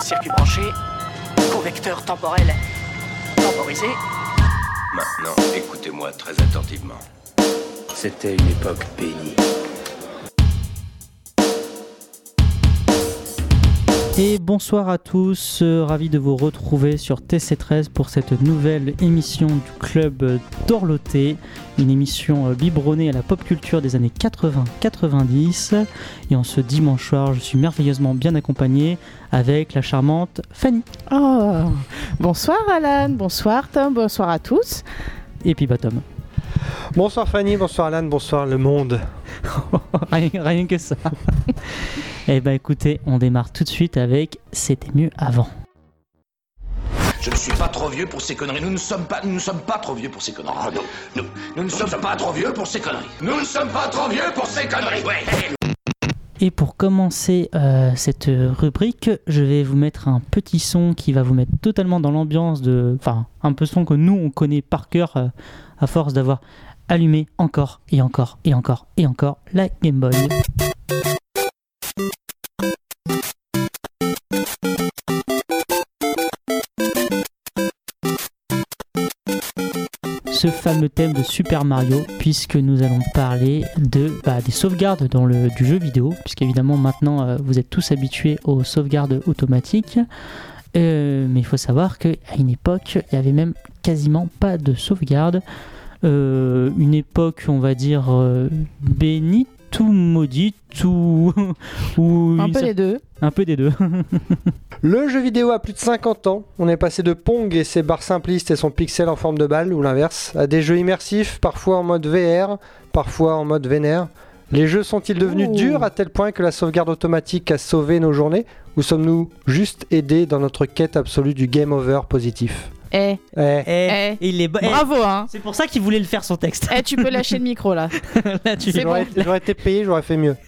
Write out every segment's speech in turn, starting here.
Circuit branché, correcteur temporel temporisé. Maintenant, écoutez-moi très attentivement. C'était une époque bénie. Et bonsoir à tous, euh, ravi de vous retrouver sur TC13 pour cette nouvelle émission du club d'Orloté, une émission euh, biberonnée à la pop culture des années 80-90. Et en ce dimanche soir, je suis merveilleusement bien accompagné avec la charmante Fanny. Oh, bonsoir Alan, bonsoir Tom, bonsoir à tous. Et puis bah Tom. Bonsoir Fanny, bonsoir Alan, bonsoir le monde. rien, rien que ça. Eh ben écoutez, on démarre tout de suite avec C'était mieux avant. Je ne suis pas trop vieux pour ces conneries. Nous ne sommes pas, nous ne sommes pas trop vieux pour ces conneries. nous, nous, nous ne sommes pas trop vieux pour ces conneries. Nous ne sommes pas trop vieux pour ces conneries. Ouais. Et pour commencer euh, cette rubrique, je vais vous mettre un petit son qui va vous mettre totalement dans l'ambiance de. Enfin, un peu son que nous on connaît par cœur euh, à force d'avoir allumé encore et encore et encore et encore la Game Boy. ce fameux thème de Super Mario puisque nous allons parler bah, des sauvegardes dans le du jeu vidéo puisqu'évidemment maintenant euh, vous êtes tous habitués aux sauvegardes automatiques Euh, mais il faut savoir qu'à une époque il y avait même quasiment pas de sauvegarde Euh, une époque on va dire euh, bénite ou maudite ou, ou Un peu cer- les deux. un peu des deux Le jeu vidéo a plus de 50 ans. On est passé de Pong et ses barres simplistes et son pixel en forme de balle, ou l'inverse, à des jeux immersifs, parfois en mode VR, parfois en mode vénère. Les jeux sont-ils devenus Ouh. durs à tel point que la sauvegarde automatique a sauvé nos journées Ou sommes-nous juste aidés dans notre quête absolue du game over positif Eh, Eh, Eh, il est eh, bravo hein. c'est pour ça qu'il voulait le faire son texte Eh, tu peux lâcher le micro là. Là, tu- C'est j'aurais bon. été payé, j'aurais fait mieux.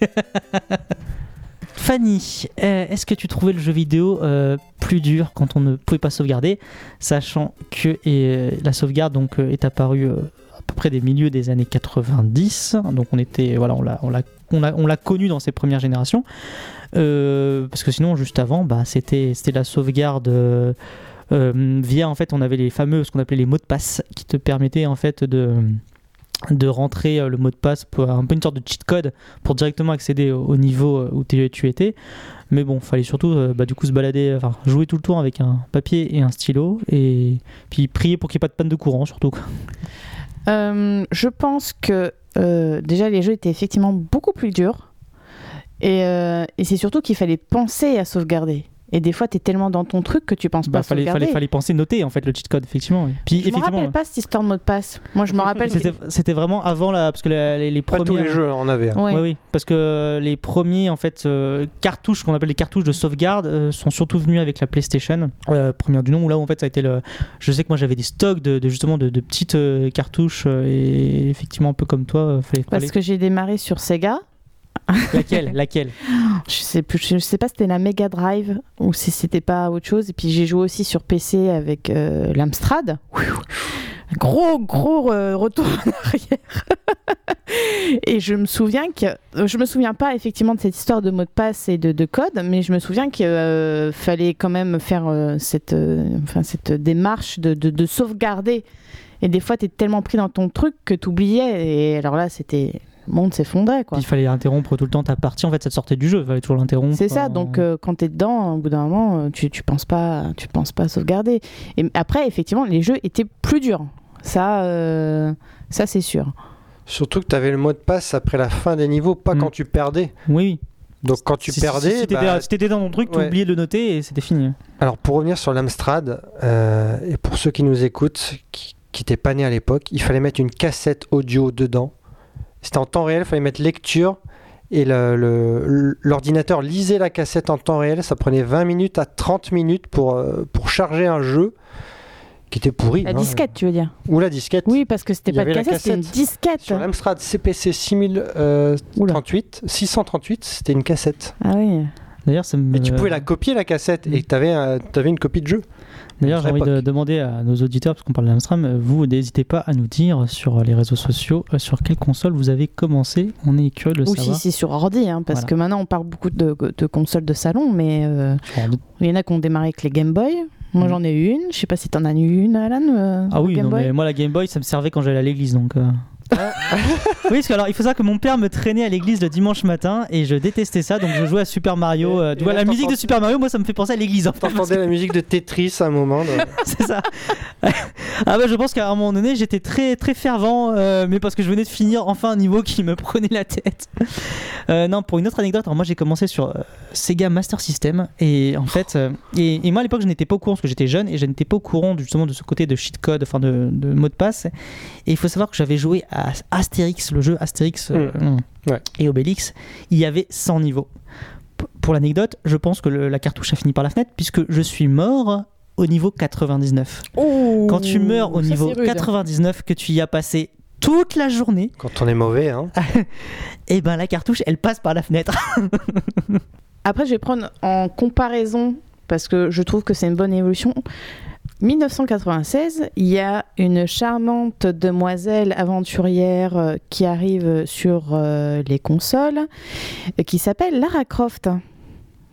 Fanny, euh, est-ce que tu trouvais le jeu vidéo euh, plus dur quand on ne pouvait pas sauvegarder, sachant que euh, la sauvegarde donc euh, est apparue euh, à peu près des milieux des années 90, donc on était voilà on l'a on l'a on l'a on l'a connu dans ses premières générations, Euh, parce que sinon juste avant bah c'était c'était la sauvegarde. euh, euh, via en fait on avait les fameux ce qu'on appelait les mots de passe qui te permettaient en fait de de rentrer le mot de passe pour un peu une sorte de cheat code pour directement accéder au, au niveau où tu, étais. Mais bon, fallait surtout bah, du coup se balader, enfin jouer tout le tour avec un papier et un stylo et puis prier pour qu'il n'y ait pas de panne de courant surtout. Euh, je pense que euh, déjà les jeux étaient effectivement beaucoup plus durs. Et, euh, et c'est surtout qu'il fallait penser à sauvegarder. Et des fois, tu es tellement dans ton truc que tu penses pas Bah, à fallait, sauvegarder. fallait, fallait penser noter en fait le cheat code effectivement. oui. Puis je me effectivement, rappelle pas cette histoire de mot de passe. Moi, je me rappelle. c'était vraiment avant la parce que la- les, les Pas premiers tous les jeux en avaient. hein. Ouais. Oui, oui, parce que les premiers en fait euh, cartouches qu'on appelle les cartouches de sauvegarde euh, sont surtout venus avec la PlayStation, euh, première du nom où là où en fait ça a été le. Je sais que moi j'avais des stocks de, de, justement de, de petites euh, cartouches euh, et effectivement un peu comme toi, euh, fallait, fallait- Parce que j'ai démarré sur Sega. Laquelle, laquelle. Je sais plus, je sais pas si c'était la Mega Drive ou si c'était pas autre chose. Et puis j'ai joué aussi sur PC avec euh, l'Amstrad. Gros, gros euh, retour en arrière. et je me souviens que je me souviens pas effectivement de cette histoire de mot de passe et de, de code, mais je me souviens qu'il euh, fallait quand même faire cette, enfin, cette démarche de, de, de sauvegarder. Et des fois, tu es tellement pris dans ton truc que tu oubliais. Et alors là, c'était. Le monde s'effondrait, quoi. Il fallait interrompre tout le temps ta partie, en fait ça te sortait du jeu, il fallait toujours l'interrompre. C'est ça, euh, donc euh, quand tu es dedans, au bout d'un moment, euh, tu, tu penses pas tu penses pas à sauvegarder. Et après, effectivement, les jeux étaient plus durs. Ça, euh, ça c'est sûr. Surtout que tu avais le mot de passe après la fin des niveaux, pas Mm. quand tu perdais. Oui. Donc quand tu Si- si- perdais, si t'étais bah, dans ton truc, tu ouais. oubliais de le noter et c'était fini. Alors pour revenir sur l'Amstrad, euh, et pour ceux qui nous écoutent, qui n'étaient pas nés à l'époque, il fallait mettre une cassette audio dedans. C'était en temps réel, il fallait mettre lecture, et le- le- l'ordinateur lisait la cassette en temps réel. Ça prenait 20 minutes à 30 minutes pour, euh, pour charger un jeu qui était pourri. La hein. disquette, tu veux dire? Ou la disquette. Oui, parce que c'était pas de cassette, c'était une disquette. Sur l'Amstrad CPC 6038, Oula. 638, c'était une cassette. Ah oui. D'ailleurs, ça me. Mais tu pouvais la copier la cassette et tu avais, avais une copie de jeu. D'ailleurs, j'ai envie de demander à nos auditeurs, parce qu'on parle d'Amstram, euh, vous n'hésitez pas à nous dire sur les réseaux sociaux euh, sur quelle console vous avez commencé. On est curieux de le Ou si savoir. c'est sur ordi, hein, parce Voilà. que maintenant on parle beaucoup de, de consoles de salon, mais euh, il y en a qui ont démarré avec les Game Boy. Moi Mm. j'en ai une, je sais pas si t'en as eu une, Alan euh, Ah oui, Game non, Boy mais moi la Game Boy, ça me servait quand j'allais à l'église, donc. euh. Oui, parce que alors il faut savoir que mon père me traînait à l'église le dimanche matin et je détestais ça, donc je jouais à Super Mario. euh, tu vois, la musique de Super Mario, moi ça me fait penser à l'église. En fait, T'entendais la musique de Tetris à un moment. c'est ça. ah bah je pense qu'à un moment donné j'étais très très fervent, euh, mais parce que je venais de finir enfin un niveau qui me prenait la tête. Euh, non, pour une autre anecdote, alors moi j'ai commencé sur euh, Sega Master System et en fait, euh, et, et moi à l'époque je n'étais pas au courant parce que j'étais jeune et je n'étais pas au courant justement de ce côté de cheat code, enfin de, de mot de passe. Et il faut savoir que j'avais joué à Astérix, le jeu Astérix euh, Ouais. et Obélix, il y avait 100 niveaux. P- Pour l'anecdote, je pense que le- la cartouche a fini par la fenêtre puisque je suis mort au niveau 99. Quand tu meurs au niveau c'est rude. 99, que tu y as passé toute la journée, Quand on est mauvais, hein. et ben la cartouche elle passe par la fenêtre. Après, je vais prendre en comparaison, parce que je trouve que c'est une bonne évolution. 1996, il y a une charmante demoiselle aventurière euh, qui arrive sur euh, les consoles, euh, qui s'appelle Lara Croft.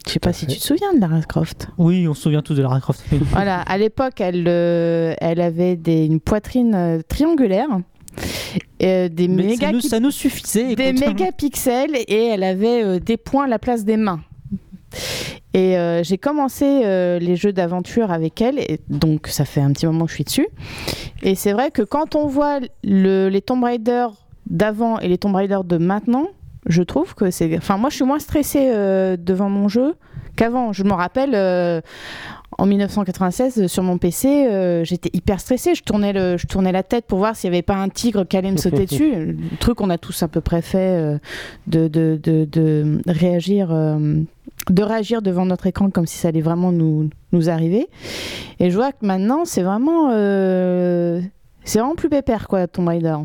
Je sais pas si tu te souviens de Lara Croft. Oui, on se souvient tous de Lara Croft. Voilà, à l'époque, elle, euh, elle avait des, une poitrine triangulaire, euh, des Mais méga ça, nous, ça nous suffisait. des mégapixels et elle avait euh, des points à la place des mains. Et euh, j'ai commencé euh, les jeux d'aventure avec elle, et donc ça fait un petit moment que je suis dessus. Et c'est vrai que quand on voit le- les Tomb Raider d'avant et les Tomb Raider de maintenant, je trouve que c'est. Enfin, moi je suis moins stressée euh, devant mon jeu qu'avant. Je me rappelle. en 1996, euh, sur mon PC, euh, j'étais hyper stressée. Je tournais, le, je tournais la tête pour voir s'il n'y avait pas un tigre qui allait me sauter dessus. Le truc qu'on a tous à peu près fait euh, de, de, de, de réagir, euh, de réagir devant notre écran comme si ça allait vraiment nous, nous arriver. Et je vois que maintenant, c'est vraiment, euh, c'est vraiment plus pépère, quoi, Tomb Raider.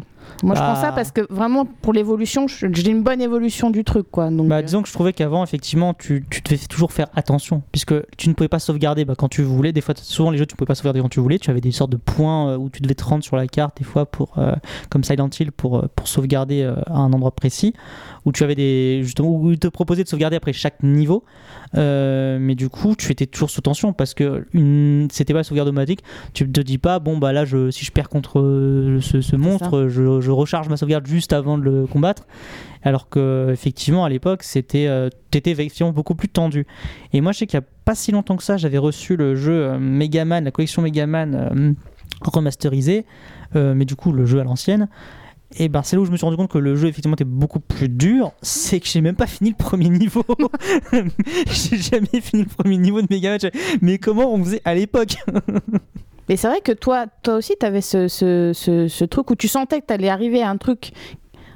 Moi, je Bah. pense ça parce que vraiment, pour l'évolution, j'ai une bonne évolution du truc, quoi. Donc, Bah, euh, disons que je trouvais qu'avant, effectivement, tu, tu devais toujours faire attention, puisque tu ne pouvais pas sauvegarder bah, quand tu voulais. Des fois, souvent les jeux, tu ne pouvais pas sauvegarder quand tu voulais. Tu avais des sortes de points euh, où tu devais te rendre sur la carte, des fois, pour, euh, comme Silent Hill, pour, pour sauvegarder euh, à un endroit précis, où tu avais des. Justement, où ils te proposaient de sauvegarder après chaque niveau. Euh, mais du coup, tu étais toujours sous tension, parce que une... c'était pas la sauvegarde automatique. Tu te dis pas, bon, bah là, je, si je perds contre euh, ce, ce monstre, je, je recharge ma sauvegarde juste avant de le combattre. Alors que effectivement à l'époque c'était euh, t'étais effectivement beaucoup plus tendu. Et moi je sais qu'il y a pas si longtemps que ça j'avais reçu le jeu euh, Megaman, la collection Megaman remasterisée, euh, mais du coup le jeu à l'ancienne. Et ben c'est là où je me suis rendu compte que le jeu effectivement était beaucoup plus dur. C'est que j'ai même pas fini le premier niveau. j'ai jamais fini le premier niveau de Megaman. Mais comment on faisait à l'époque? Mais c'est vrai que toi, toi aussi, tu avais ce, ce, truc où tu sentais que tu arriver à un truc,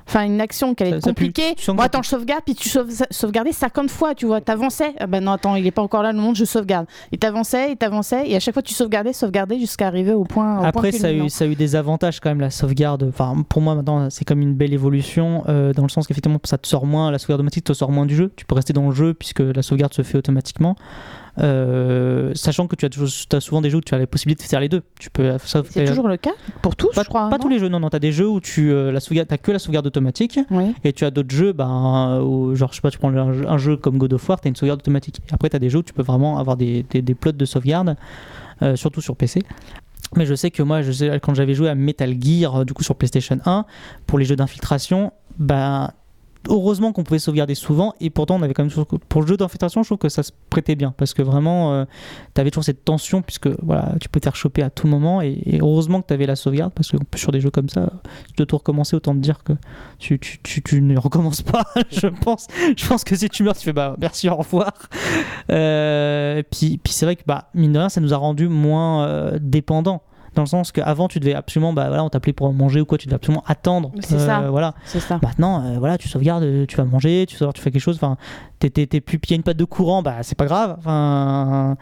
enfin une action qui allait être compliquée. Bon, attends, je sauvegarde, puis tu sauve, sauvegardais 50 fois, tu vois, t'avançais. Ah ben non, attends, il est pas encore là, le monde, je sauvegarde. Et t'avançais, et t'avançais, et à chaque fois tu sauvegardais, sauvegardais jusqu'à arriver au point. au point Après, ça a, eu, ça a eu des avantages quand même, la sauvegarde. Enfin, pour moi, maintenant, c'est comme une belle évolution, euh, dans le sens qu'effectivement, ça te sort moins, la sauvegarde automatique te sort moins du jeu. Tu peux rester dans le jeu puisque la sauvegarde se fait automatiquement. Euh, sachant que tu as, toujours, as souvent des jeux où tu as la possibilité de faire les deux. Tu peux ça- C'est toujours le cas pour tous, pas, je crois. pas tous les jeux, non, non, t'as des jeux où tu euh, la sauvegarde, t'as que la sauvegarde automatique, Oui. et tu as d'autres jeux, ben, où, genre, je sais pas, tu prends un, jeu- un jeu comme God of War, t'as une sauvegarde automatique. Après, t'as des jeux où tu peux vraiment avoir des, des, des plots de sauvegarde, euh, surtout sur PC. Mais je sais que moi, je sais, quand j'avais joué à Metal Gear, euh, du coup sur PlayStation 1, pour les jeux d'infiltration, ben, heureusement qu'on pouvait sauvegarder souvent, et pourtant on avait quand même pour le jeu d'infiltration, je trouve que ça se prêtait bien, parce que vraiment, euh, tu avais toujours cette tension, puisque voilà, tu peux te faire choper à tout moment, et, heureusement que tu avais la sauvegarde, parce que sur des jeux comme ça, tu dois tout recommencer, autant te dire que tu ne recommences pas, je pense. Je pense que si tu meurs, tu fais bah merci, au revoir. Euh, puis puis c'est vrai que bah, mine de rien, ça nous a rendu moins euh, dépendants. Dans le sens qu'avant, tu devais absolument, bah voilà, on t'appelait pour manger ou quoi, tu devais absolument attendre. C'est ça. Voilà. C'est ça. Maintenant, euh, voilà, tu sauvegardes, euh, tu vas manger, tu sauvegardes, tu fais quelque chose. Enfin, t'es, t'es, t'es plus, il y a une patte de courant, bah c'est pas grave. Enfin,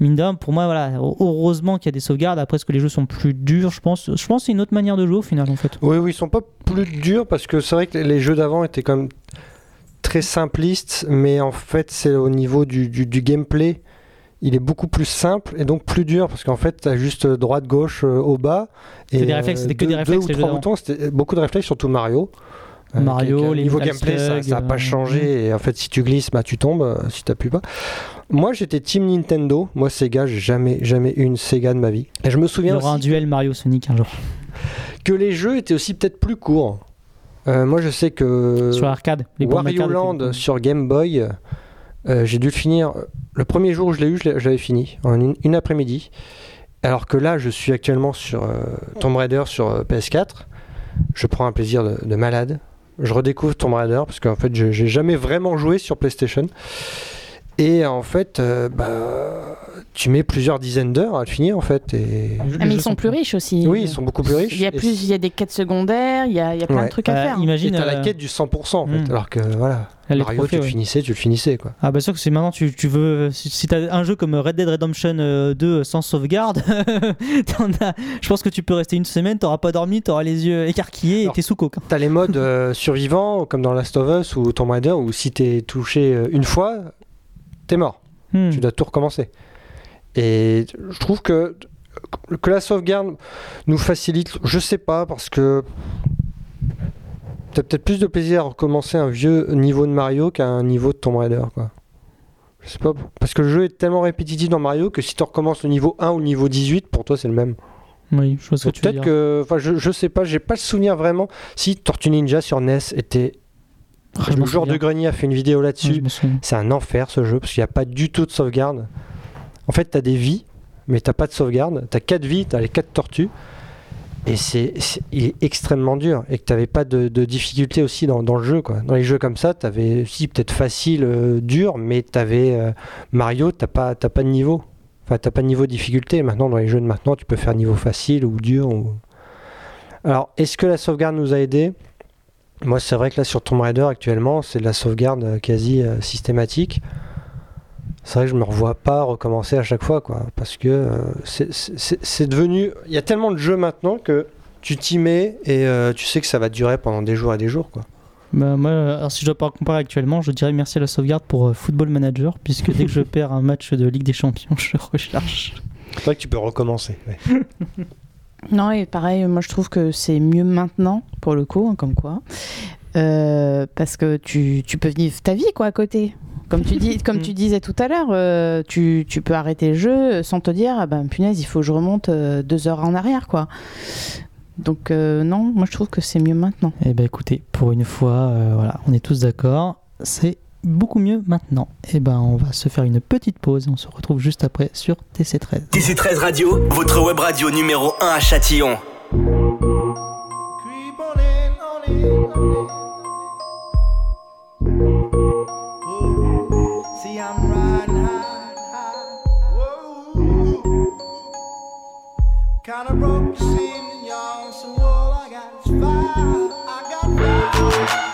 mine de rien, pour moi, voilà, heureusement qu'il y a des sauvegardes. Après, est-ce que les jeux sont plus durs Je pense, je pense que c'est une autre manière de jouer au final, en fait. Oui, oui, ils sont pas plus durs parce que c'est vrai que les jeux d'avant étaient quand même très simpliste, mais en fait, c'est au niveau du, du- du gameplay. Il est beaucoup plus simple et donc plus dur parce qu'en fait, tu as juste droite, gauche, euh, au bas. C'était et, des réflexes, euh, c'était que des réflexes, Deux ou jeux trois boutons, c'était beaucoup de réflexes, surtout Mario. Euh, Mario, les niveau gameplay, ça n'a pas euh, changé. Et en fait, si tu glisses, bah, tu tombes euh, si t'appuies pas. Moi, j'étais team Nintendo. Moi, Sega, j'ai jamais, jamais eu une Sega de ma vie. Et je me Il y souviens aura un duel Mario Sonic un jour. que les jeux étaient aussi peut-être plus courts. Euh, moi, je sais que Sur arcade. Les Wario Land sur Game Boy, euh, j'ai dû le finir. Le premier jour où je l'ai eu, je l'avais fini en une, après-midi. Alors que là, je suis actuellement sur euh, Tomb Raider sur euh, PS4. Je prends un plaisir de, de malade. Je redécouvre Tomb Raider parce qu'en fait, je- j'ai jamais vraiment joué sur PlayStation. Et en fait, euh, bah, tu mets plusieurs dizaines d'heures à le finir en fait. Et... Ah, mais ils sont plus riches aussi. Oui, ils sont beaucoup plus riches. Il y a Et plus, il y a des quêtes secondaires, il y a, il y a plein Ouais. de trucs à Bah, faire. Et Imagine. t'as la euh, quête du 100% en fait. hmm. Alors que voilà, Mario, trophées, tu le finissais, tu le finissais quoi. Ah bah sûr que c'est maintenant tu, tu veux si, si t'as un jeu comme Red Dead Redemption euh, 2 sans sauvegarde t'en as- je pense que tu peux rester une semaine t'auras pas dormi t'auras les yeux écarquillés Alors, et t'es sous coke. T'as les modes euh, survivants, comme dans Last of Us ou Tomb Raider, où si t'es touché euh, une fois, t'es mort. Hmm. Tu dois tout recommencer. Et je trouve que, que la sauvegarde nous facilite, je sais pas, parce que t'as peut-être plus de plaisir à recommencer un vieux niveau de Mario qu'un niveau de Tomb Raider, quoi. Je sais pas, parce que le jeu est tellement répétitif dans Mario que si tu recommences le niveau 1 ou le niveau 18, pour toi c'est le même. oui je vois ce que tu veux Peut-être dire que, enfin, je, je sais pas, j'ai pas le souvenir vraiment. Si Tortue Ninja sur NES était. Ah, le joueur de grenier a fait une vidéo là-dessus. C'est un enfer ce jeu parce qu'il n'y a pas du tout de sauvegarde. En fait, t'as des vies, mais t'as pas de sauvegarde. T'as 4 vies, t'as les 4 tortues. Et c'est, il est extrêmement dur. Et que t'avais pas de, de difficulté aussi dans, dans le jeu. Quoi. Dans les jeux comme ça, t'avais aussi peut-être facile, euh, dur, mais t'avais euh, Mario, t'as pas, pas de niveau. Enfin, t'as pas de niveau de difficulté. Maintenant, dans les jeux de maintenant, tu peux faire niveau facile ou dur. ou- Alors, est-ce que la sauvegarde nous a aidés? Moi, c'est vrai que là, sur Tomb Raider, actuellement, c'est de la sauvegarde euh, quasi euh, systématique. C'est vrai que je me revois pas recommencer à chaque fois, quoi. Parce que euh, c'est- devenu. Il y a tellement de jeux maintenant que tu t'y mets et euh, tu sais que ça va durer pendant des jours et des jours, quoi. Bah, moi, alors, si je dois pas comparer actuellement, je dirais merci à la sauvegarde pour Football Manager, puisque dès que je perds un match de Ligue des Champions, je recharge. C'est vrai que tu peux recommencer. ouais. Non, et pareil, moi je trouve que c'est mieux maintenant, pour le coup, hein, comme quoi. Euh, parce que tu, tu peux vivre ta vie, quoi, à côté. Comme tu, dis, comme tu disais tout à l'heure, euh, tu, tu peux arrêter le jeu sans te dire, ah ben punaise, il faut que je remonte euh, deux heures en arrière, quoi. Donc, euh, non, moi je trouve que c'est mieux maintenant. Eh ben écoutez, pour une fois, euh, voilà, on est tous d'accord, c'est beaucoup mieux maintenant. Eh ben on va se faire une petite pause et on se retrouve juste après sur TC13. TC13 Radio, votre web radio numéro 1 à Châtillon. Creep on in, on in, on in. Ooh. See, I'm riding high, high. Whoa. Kinda broke, you see me, y'all. So all I got is fire. I got fire.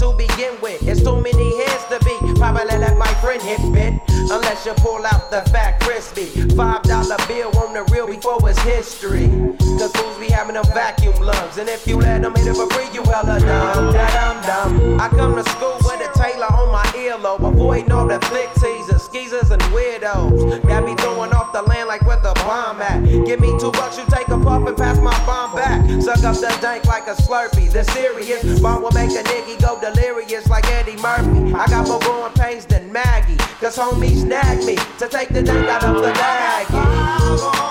begin with. It's too many heads to be. Probably let my friend hit bit. Unless you pull out the fat crispy. Five dollar bill on the real before it's history. Cause fools be having them vacuum lungs. And if you let them hit it for free, you hella dumb. Da dum dum. I come to school with a Taylor on my earlobe. Avoiding all the flick teasers, skeezers, and weirdos. Got me throwing off the land like where the bomb at. Give me two bucks, you take a puff and Suck up the dank like a slurpee. The serious bomb will make a nigga go delirious like Eddie Murphy. I got more growing pains than Maggie. Cause homie snagged me to take the dank out of the bag.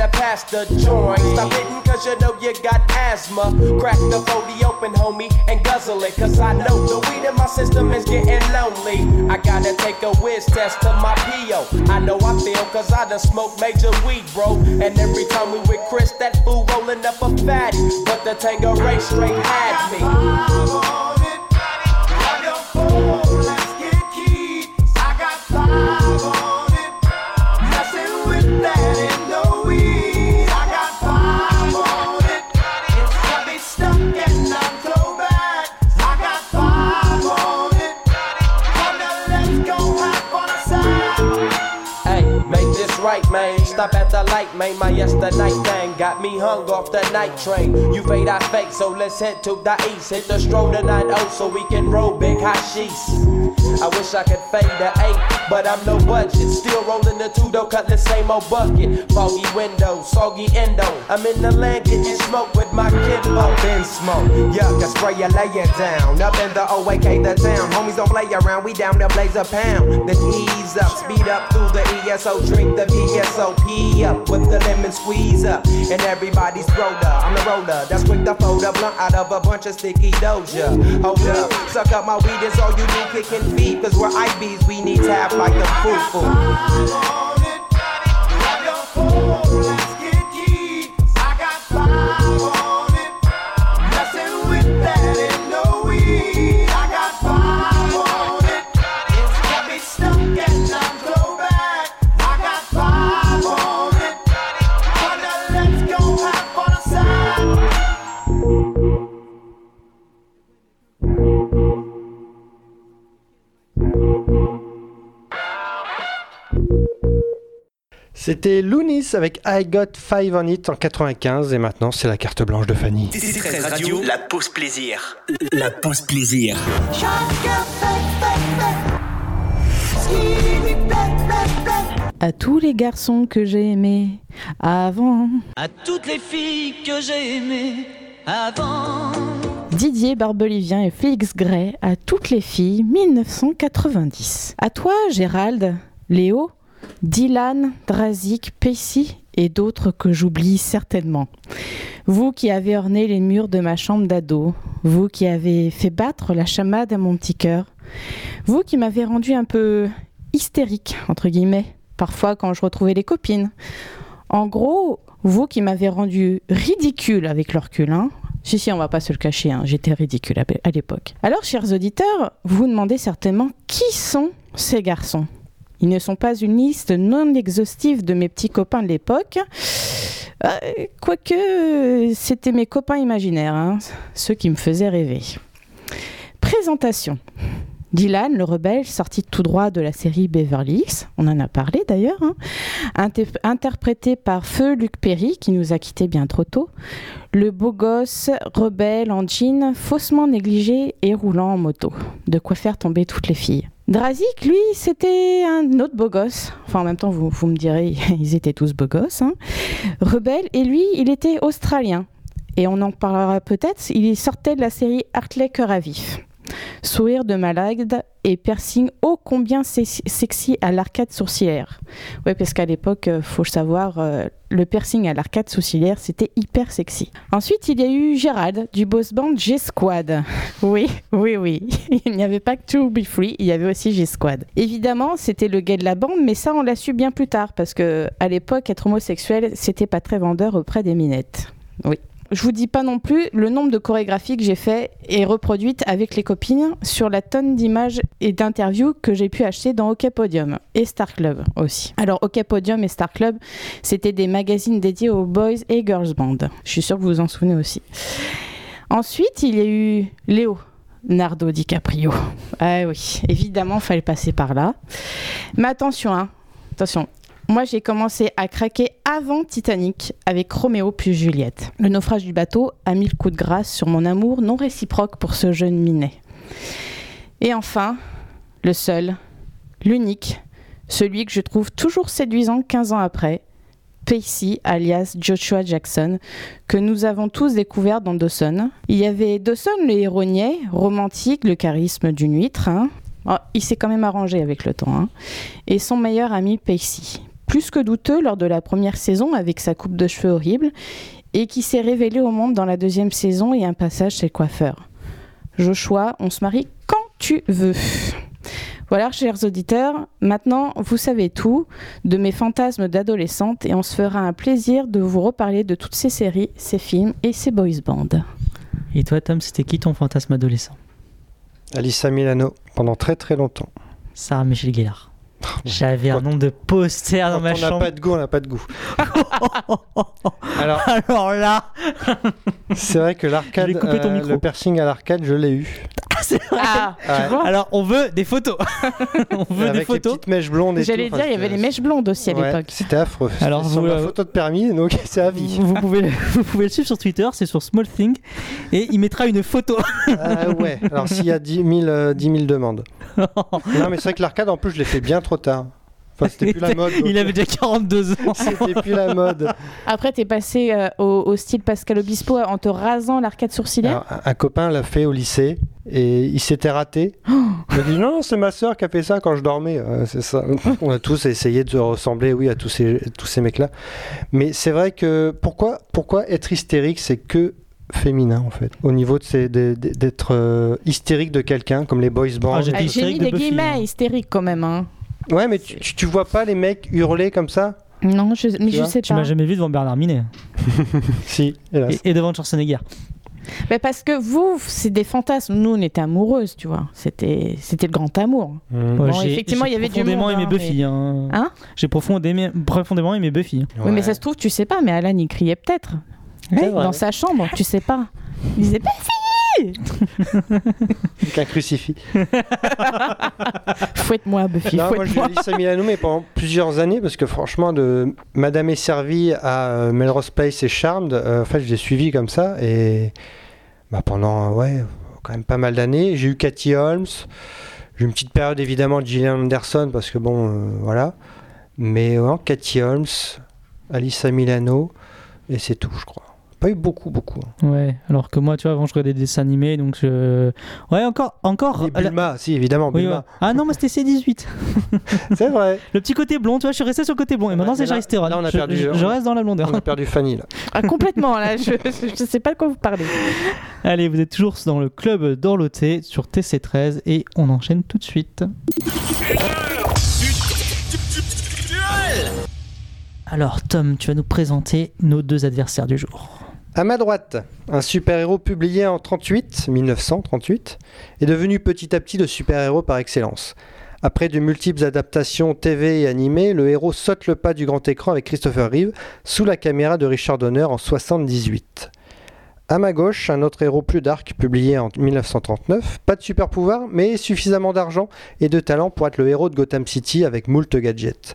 Better pass the joint. Stop hitting cause you know you got asthma. Crack the 40 open, homie, and guzzle it. Cause I know the weed in my system is getting lonely. I gotta take a whiz test to my PO. I know I feel cause I done smoked major weed, bro. And every time we with Chris, that fool rolling up a fatty. But the Tango race straight had me. Stop at the light, man. My yesterday thing got me hung off the night train. You fade, I fake, so let's head to the east. Hit the stroll tonight, oh, so we can roll big hashish. I wish I could fade the eight, but I'm no budget. Still rolling the two though, cut the same old bucket. Foggy window, soggy endo. I'm in the land getting smoke with my kinfolk. In smoke, yuck, I spray you, lay it down. Up in the OAK, the town. Homies don't play around, we down to blaze a pound. Then ease up, speed up through the ESO, drink the VSOP up with the lemon squeeze up. And everybody's roller, I'm the roller. That's quick to fold a blunt out of a bunch of sticky doja. Hold up, suck up my weed, it's all you do, kicking feet. Cause we're IBs, we need tap like the foo-foo. C'était Loonies avec I Got Five on It en 95 et maintenant c'est la carte blanche de Fanny. C13 Radio, la pause plaisir. La pause plaisir. À tous les garçons que j'ai aimés avant. À toutes les filles que j'ai aimées avant. Didier Barbelivien et Félix Gray à toutes les filles 1990. À toi Gérald, Léo, Dylan, Drazik, Pacey et d'autres que j'oublie certainement. Vous qui avez orné les murs de ma chambre d'ado, vous qui avez fait battre la chamade à mon petit cœur, vous qui m'avez rendu un peu hystérique, entre guillemets, parfois quand je retrouvais les copines. En gros, vous qui m'avez rendu ridicule avec le recul, hein. Si, si, on va pas se le cacher, hein, j'étais ridicule à l'époque. Alors, chers auditeurs, vous demandez certainement qui sont ces garçons? Ils ne sont pas une liste non exhaustive de mes petits copains de l'époque. Euh, Quoique, c'était mes copains imaginaires, hein, ceux qui me faisaient rêver. Présentation. Dylan, le rebelle, sorti tout droit de la série Beverly Hills, on en a parlé d'ailleurs, hein, inter- interprété par Feu Luc Perry, qui nous a quittés bien trop tôt, le beau gosse rebelle en jean, faussement négligé et roulant en moto. De quoi faire tomber toutes les filles. Drazik, lui, c'était un autre beau gosse. Enfin, en même temps, vous, me direz, ils étaient tous beaux gosses. hein. Rebelle, et lui, il était australien. Et on en parlera peut-être, il sortait de la série Hartley Cœur à vif. Sourire de malade et piercing ô combien sex- sexy à l'arcade sourcilière. Ouais, parce qu'à l'époque, euh, faut savoir, euh, le piercing à l'arcade sourcilière, c'était hyper sexy. Ensuite, il y a eu Gérald du boss band G-Squad. Oui, oui, oui. Il n'y avait pas que To Be Free, il y avait aussi G-Squad. Évidemment, c'était le gay de la bande, mais ça, on l'a su bien plus tard, parce que à l'époque, être homosexuel, c'était pas très vendeur auprès des minettes. Oui. Je vous dis pas non plus le nombre de chorégraphies que j'ai fait et reproduites avec les copines sur la tonne d'images et d'interviews que j'ai pu acheter dans OK Podium et Star Club aussi. Alors OK Podium et Star Club, c'était des magazines dédiés aux boys et girls band. Je suis sûre que vous vous en souvenez aussi. Ensuite, il y a eu Léo. Nardo DiCaprio. Ah oui, évidemment, fallait passer par là. Mais attention, hein, attention, moi, j'ai commencé à craquer avant Titanic avec Roméo puis Juliette. Le naufrage du bateau a mis le coup de grâce sur mon amour non réciproque pour ce jeune minet. Et enfin, le seul, l'unique, celui que je trouve toujours séduisant 15 ans après, Pacey, alias Joshua Jackson, que nous avons tous découvert dans Dawson. Il y avait Dawson le héros niais, romantique, le charisme d'une huître. hein. Oh, il s'est quand même arrangé avec le temps. hein. Et son meilleur ami Pacey. Plus que douteux lors de la première saison avec sa coupe de cheveux horrible et qui s'est révélé au monde dans la deuxième saison et un passage chez le coiffeur. Joshua, on se marie quand tu veux. Voilà, chers auditeurs, maintenant vous savez tout de mes fantasmes d'adolescente et on se fera un plaisir de vous reparler de toutes ces séries, ces films et ces boys bands. Et toi, Tom, c'était qui ton fantasme adolescent? Alissa Milano, pendant très très longtemps. Sarah Michel Gellar. J'avais un nombre de posters dans ma on n'a chambre. pas de goût, on n'a pas de goût. Alors, Alors là, c'est vrai que l'arcade, euh, le piercing à l'arcade, je l'ai eu. c'est vrai. Ah, Ouais. tu vois Alors, on veut des photos. on veut Avec des les photos. petites mèches blondes et J'allais tout. dire, il y avait les mèches blondes aussi à Ouais, l'époque. C'était affreux. Alors, Alors, sur vous, ma euh, photo de permis, donc c'est à vie. Vous pouvez, le- vous pouvez le suivre sur Twitter, c'est sur Small Thing, et il mettra une photo. Ah ouais, alors s'il y a 10 000, euh, 10 000 demandes. non, mais c'est vrai que l'arcade, en plus, je l'ai fait bien trop tard. Enfin, c'était plus la mode. donc, il avait déjà 42 ans. C'était plus la mode. Après, t'es passé euh, au, au style Pascal Obispo en te rasant l'arcade sourcilière. Alors, un- un copain l'a fait au lycée et il s'était raté. Il m'a dit non, c'est ma soeur qui a fait ça quand je dormais. Euh, c'est ça. On a tous essayé de ressembler, oui, à tous ces, tous ces mecs-là. Mais c'est vrai que pourquoi, pourquoi être hystérique, c'est que féminin en fait. Au niveau de d'être euh, hystérique de quelqu'un, comme les boys bands. Ah, Euh, J'ai hystérique mis de des guillemets hein. hystériques quand même. Hein. Ouais, mais tu, tu, tu vois pas les mecs hurler comme ça? Non, je, mais je vois, sais Tu pas. m'as jamais vu devant Bernard Minet Si, hélas. et, et devant Schwarzenegger. Mais parce que vous, c'est des fantasmes. Nous, on était amoureuses, tu vois. C'était, c'était le grand amour. Mmh. Ouais, Bon, j'ai- effectivement, il y avait du profondément monde, aimé hein, Buffy. hein. Hein? J'ai profondément, profondément aimé Buffy. Oui, mais ça se trouve, tu sais pas. Mais Alan, il criait peut-être. Vrai. dans sa chambre, tu sais pas. Il disait Buffy Avec un crucifix. Fouette-moi, Buffy, Non, moi je fouette-moi. lis Lisa Milano, mais pendant plusieurs années, parce que franchement, de Madame est servie à euh, Melrose Place et Charmed, euh, en fait, je l'ai suivi comme ça, et bah, pendant, ouais, quand même pas mal d'années. J'ai eu Cathy Holmes, j'ai eu une petite période évidemment de Gillian Anderson, parce que bon, euh, voilà. Mais ouais, Cathy Holmes, Alissa Milano, et c'est tout, je crois. Pas eu beaucoup, beaucoup. hein. Ouais, alors que moi, tu vois, avant, je regardais des dessins animés, donc je. Ouais, encore. encore Et Bulma, si, évidemment, Oui, Bulma. ouais. Ah non, mais c'était C18. C'est vrai. Le petit côté blond, tu vois, je suis resté sur le côté blond. Et maintenant, mais c'est Charlize on a perdu- je, je reste dans la blondeur. On a perdu Fanny, là. Ah, complètement, là. Je, je sais pas de quoi vous parlez. Allez, vous êtes toujours dans le club d'Orloté sur TC13 et on enchaîne tout de suite. Alors, Tom, tu vas nous présenter nos deux adversaires du jour. À ma droite, un super-héros publié en 38, 1938, est devenu petit à petit le super-héros par excellence. Après de multiples adaptations TV et animées, le héros saute le pas du grand écran avec Christopher Reeve sous la caméra de Richard Donner en 78. À ma gauche, un autre héros plus dark publié en 1939, pas de super pouvoir, mais suffisamment d'argent et de talent pour être le héros de Gotham City avec moult gadgets.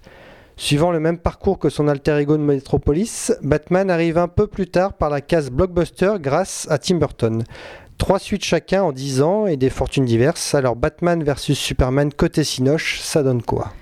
Suivant le même parcours que son alter ego de Metropolis, Batman arrive un peu plus tard par la case blockbuster grâce à Tim Burton. Trois suites chacun en 10 ans et des fortunes diverses. Alors Batman versus Superman côté Cinoche, ça donne quoi?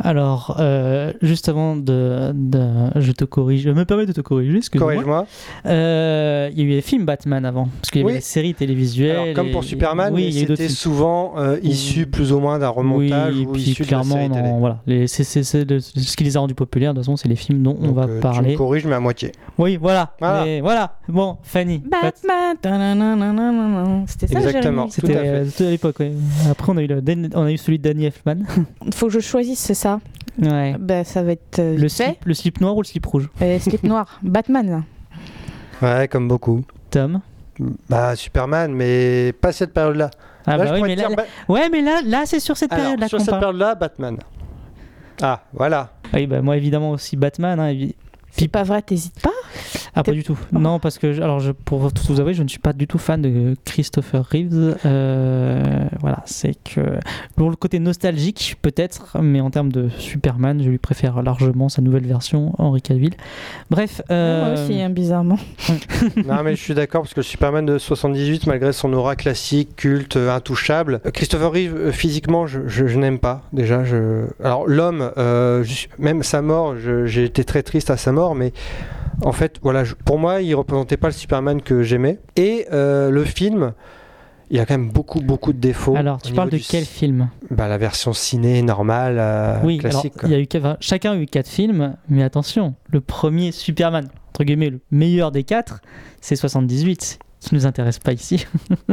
Alors, euh, juste avant de, de- Je te corrige. Je me permets de te corriger, excuse-moi. Corrige-moi. Euh, Il y a eu les films Batman avant, parce qu'il y avait Oui. les séries télévisuelles. Alors, comme et- pour Superman, oui, c'était souvent euh, issu plus ou moins d'un remontage oui, ou puis issu de la clairement, série télé. non, voilà, les- ce qui les a rendus populaires. De toute façon, c'est les films dont on va euh, Tu parler. me corriges, mais à moitié. Oui, voilà. Voilà. Mais voilà. Bon, Fanny. Batman. C'était ça, Exactement. Jérémy Tout à C'était fait. c'était à l'époque. ouais. Après, on a eu, le, on a eu celui de Danny Elfman. Faut que je choisisse, ça. ouais. Ben, ça va être euh, Le vite fait. slip, le slip noir ou le slip rouge Euh, slip noir. Batman. Ouais, comme beaucoup. Tom. Bah Superman, mais pas cette période-là. Ah Là, bah je oui, pourrais mais te là, dire là- ouais, mais là, là, c'est sur cette Alors, période-là sur qu'on cette parle. période-là, Batman. Ah, voilà. Oui, bah moi évidemment aussi Batman. hein, évi- C'est pas vrai, t'hésites pas Ah, pas du tout. Non, parce que, je- alors, je, pour tout vous avouer, je ne suis pas du tout fan de Christopher Reeves. Euh, voilà, c'est que. Pour le côté nostalgique, peut-être, mais en termes de Superman, je lui préfère largement sa nouvelle version, Henry Cavill. Bref. euh, Moi aussi, hein, bizarrement. non, mais je suis d'accord parce que le Superman de 78, malgré son aura classique, culte, euh, intouchable, euh, Christopher Reeve, euh, physiquement, je, je- je n'aime pas. Déjà, je. Alors, l'homme, euh, même sa mort, j'ai été très triste à sa mort, mais en fait, voilà, je- pour moi, il représentait pas le Superman que j'aimais. Et euh, le film. Il y a quand même beaucoup, beaucoup de défauts. Alors, tu parles de du- quel film? Bah, La version ciné normale, euh, Oui, classique. il y a eu, enfin, chacun a eu quatre films, mais attention, le premier Superman, entre guillemets, le meilleur des quatre, c'est 78, qui nous intéresse pas ici.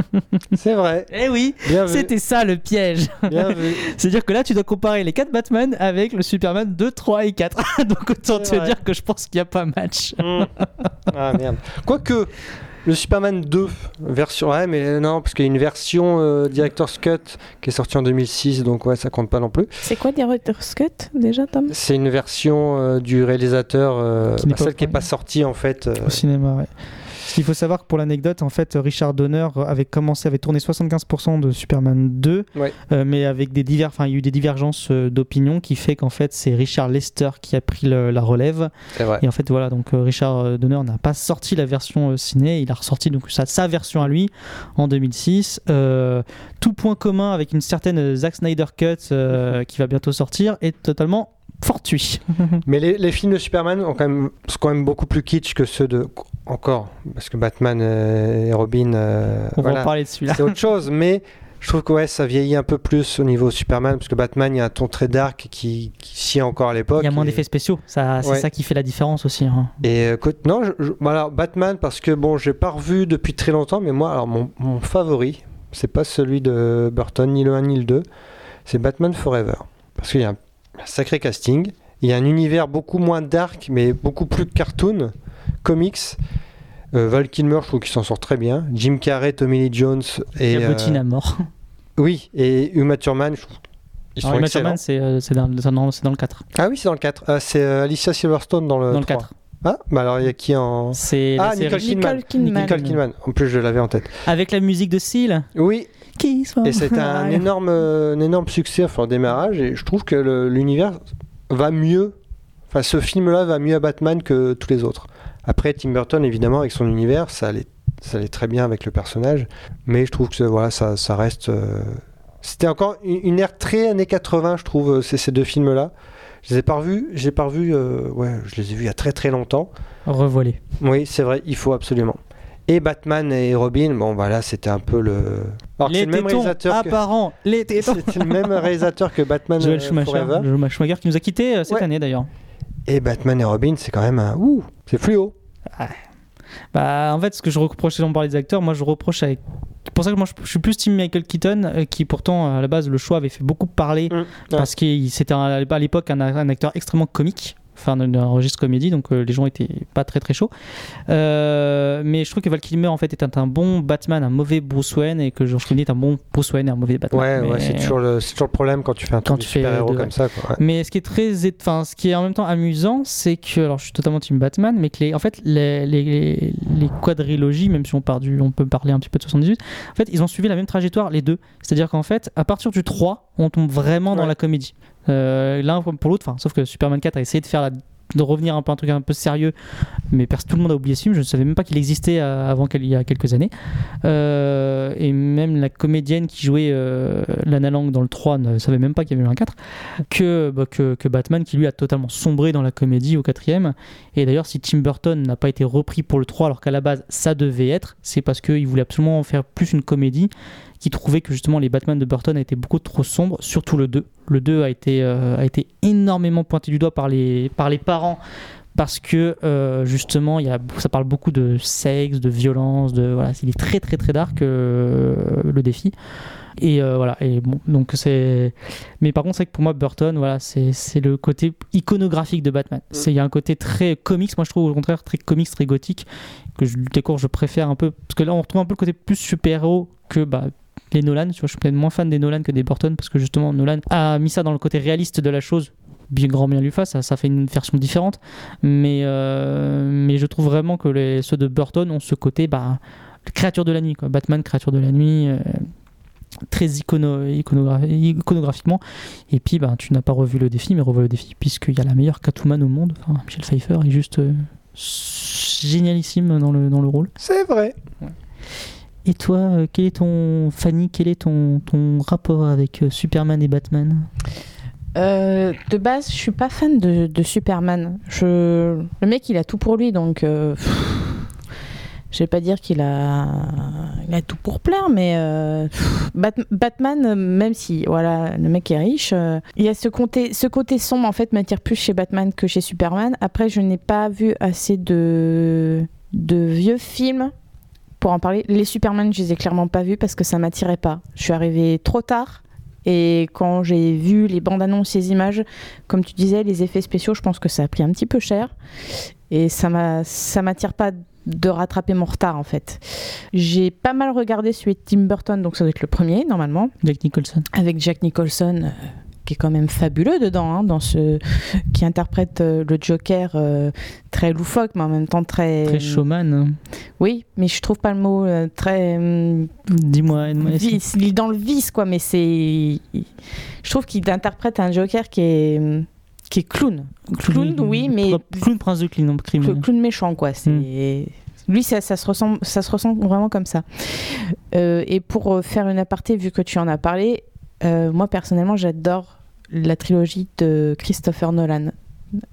C'est vrai. Eh oui, c'était ça le piège. C'est-à-dire que là, tu dois comparer les 4 Batman avec le Superman 2, 3 et 4. Donc autant te vrai. dire que je pense qu'il n'y a pas match. Mm. Ah merde. Quoique, le Superman 2 version. Ouais, mais non, parce qu'il y a une version euh, Director's Cut qui est sortie en 2006, donc ouais, ça compte pas non plus. C'est quoi Director's Cut déjà, Tom? C'est une version euh, du réalisateur, euh, Qui n'est bah, pas celle qui n'est pas sortie en fait. euh, Au cinéma, ouais. Qu'il faut savoir que pour l'anecdote, en fait, Richard Donner avait commencé, avait tourné 75% de Superman 2, Ouais. euh, mais avec des divers, enfin, il y a eu des divergences euh, d'opinion qui fait qu'en fait, c'est Richard Lester qui a pris le- la relève. Et en fait, voilà, donc euh, Richard Donner n'a pas sorti la version ciné, il a ressorti donc sa, sa version à lui en 2006. Euh, tout point commun avec une certaine Zack Snyder Cut euh, qui va bientôt sortir est totalement fortuit. Mais les, les films de Superman ont quand même, sont quand même beaucoup plus kitsch que ceux de. Encore, parce que Batman euh, et Robin. euh, On va en parler de celui-là. C'est autre chose, mais je trouve que ouais, ça vieillit un peu plus au niveau Superman, parce que Batman, il y a un ton très dark qui, qui sied encore à l'époque. Il y a moins et- d'effets spéciaux, ça, c'est Ouais. ça qui fait la différence aussi. hein. Et euh, écoute, non, je, je- voilà, Batman, parce que bon, j'ai pas revu depuis très longtemps, mais moi, alors mon, mon favori, c'est pas celui de Burton, ni le 1 ni le 2, c'est Batman Forever. Parce qu'il y a un, un sacré casting, il y a un univers beaucoup moins dark, mais beaucoup plus cartoon, comics. Euh, Val Kilmer, je trouve qu'il s'en sort très bien. Jim Carrey, Tommy Lee Jones et. Bottine euh, à mort. oui, et Uma Thurman, je trouve. Ils Alors, sont Uma. Thurman, c'est euh, c'est dans, le 4. Ah oui, c'est dans le 4. Ah, c'est euh, Alicia Silverstone dans le Dans le 3. 4. Ah, bah alors il y a qui en. C'est Ah, Nicole Kidman. Nicole Kidman. Nicole Kidman. En plus, je l'avais en tête. Avec la musique de Seal. Oui, Qui et c'est un énorme, un énorme succès enfin, au démarrage. Et je trouve que l'univers va mieux. Enfin, ce film-là va mieux à Batman que tous les autres. Après, Tim Burton, évidemment, avec son univers, ça allait, ça allait très bien avec le personnage. Mais je trouve que voilà, ça, ça reste. euh, C'était encore une, une ère très années 80, je trouve, euh, ces, deux films-là. Je les ai pas revus. Je les ai pas revus. euh, ouais, je les ai vus il y a très très longtemps. Revoilé. Oui, c'est vrai, il faut absolument. Et Batman et Robin, bon voilà, c'était un peu le. Alors les c'est le même réalisateur que... apparents. Les tétons. C'était le même réalisateur que Batman Joel Schumacher. Joel Schumacher qui nous a quittés euh, cette Ouais. année d'ailleurs. Et Batman et Robin, c'est quand même un. Ouh, c'est fluo. Bah, en fait, ce que je reproche, si on parlait des acteurs, moi je reproche avec. C'est pour ça que moi je, suis plus team Michael Keaton, euh, qui pourtant à la base le choix avait fait beaucoup parler parce qu'il c'était à l'époque un, un acteur extrêmement comique. Enfin, d'un registre comédie, donc euh, les gens étaient pas très très chauds. Euh, mais je trouve que Val Kilmer en fait est un, un bon Batman, un mauvais Bruce Wayne, et que George Clooney est un bon Bruce Wayne et un mauvais Batman. Ouais, ouais, c'est toujours, toujours le problème quand tu fais un truc super-héros deux, comme ça. Quoi. ouais. Mais ce qui est très, enfin, ce qui est en même temps amusant, c'est que, alors, je suis totalement team Batman, mais que les, en fait, les, les, les quadrilogies, même si on, part du, on peut parler un petit peu de 78, en fait, ils ont suivi la même trajectoire les deux. C'est-à-dire qu'en fait, à partir du 3, on tombe vraiment dans la comédie. Euh, L'un pour l'autre, sauf que Superman 4 a essayé de faire de revenir un peu un truc un peu sérieux mais pers- tout le monde a oublié ce film je ne savais même pas qu'il existait euh, avant quel- il y a quelques années. Euh, et même la comédienne qui jouait euh, Lana Lang dans le 3 ne savait même pas qu'il y avait eu un 4 que, bah, que, que Batman qui lui a totalement sombré dans la comédie au quatrième. Et d'ailleurs si Tim Burton n'a pas été repris pour le 3 alors qu'à la base ça devait être c'est parce qu'il voulait absolument en faire plus une comédie qui trouvait que justement les Batman de Burton étaient beaucoup trop sombres, surtout le 2. Le 2 a été, euh, a été énormément pointé du doigt par les, par les parents parce que euh, justement y a, ça parle beaucoup de sexe, de violence, de voilà, il est très très très dark euh, le défi. Et euh, voilà, et bon, donc c'est. Mais par contre, c'est que pour moi, Burton, voilà, c'est le côté iconographique de Batman. C'est- Il y a un côté très comics, moi je trouve au contraire très comics, très gothique, que je, je préfère un peu. Parce que là, on retrouve un peu le côté plus super-héros que bah, les Nolan. Tu vois, je suis peut-être moins fan des Nolan que des Burton, parce que justement, Nolan a mis ça dans le côté réaliste de la chose bien grand bien lui fasse, ça, ça fait une version différente. Mais, euh, mais je trouve vraiment que les, ceux de Burton ont ce côté bah, créature de la nuit. Quoi. Batman, créature de la nuit. euh, très icono, iconogra- iconographiquement et puis bah, tu n'as pas revu le défi mais revois le défi puisqu'il y a la meilleure Catwoman au monde enfin, Michelle Pfeiffer est juste euh, génialissime dans le, dans le rôle C'est vrai. Et toi euh, quel est ton Fanny quel est ton, ton rapport avec euh, Superman et Batman? Euh, de base, je suis pas fan de, de Superman. Je... Le mec, il a tout pour lui, donc euh, je vais pas dire qu'il a... Il a tout pour plaire, mais Batman, même si voilà, le mec est riche, il y a ce côté, ce côté sombre en fait m'attire plus chez Batman que chez Superman. Après, je n'ai pas vu assez de de vieux films pour en parler. Les Superman, je les ai clairement pas vus parce que ça m'attirait pas. Je suis arrivée trop tard. Et quand j'ai vu les bandes annonces, les images, comme tu disais, les effets spéciaux, je pense que ça a pris un petit peu cher. Et ça m'a, ça m'attire pas de rattraper mon retard en fait. J'ai pas mal regardé celui de Tim Burton, donc ça doit être le premier normalement, Jack Nicholson avec Jack Nicholson. euh, qui est quand même fabuleux dedans, hein, dans ce qui interprète euh, le Joker euh, très loufoque, mais en même temps très très showman Oui, mais je trouve pas le mot euh, très dis-moi vice, il est dans le vice quoi mais c'est je trouve qu'il interprète un Joker qui est qui est clown. Clown oui mais clown prince de crime, cl- clown méchant quoi c'est Hmm. lui ça, ça se ressemble ça se ressent vraiment comme ça. Euh, et pour euh, faire une aparté vu que tu en as parlé euh, moi personnellement j'adore la trilogie de Christopher Nolan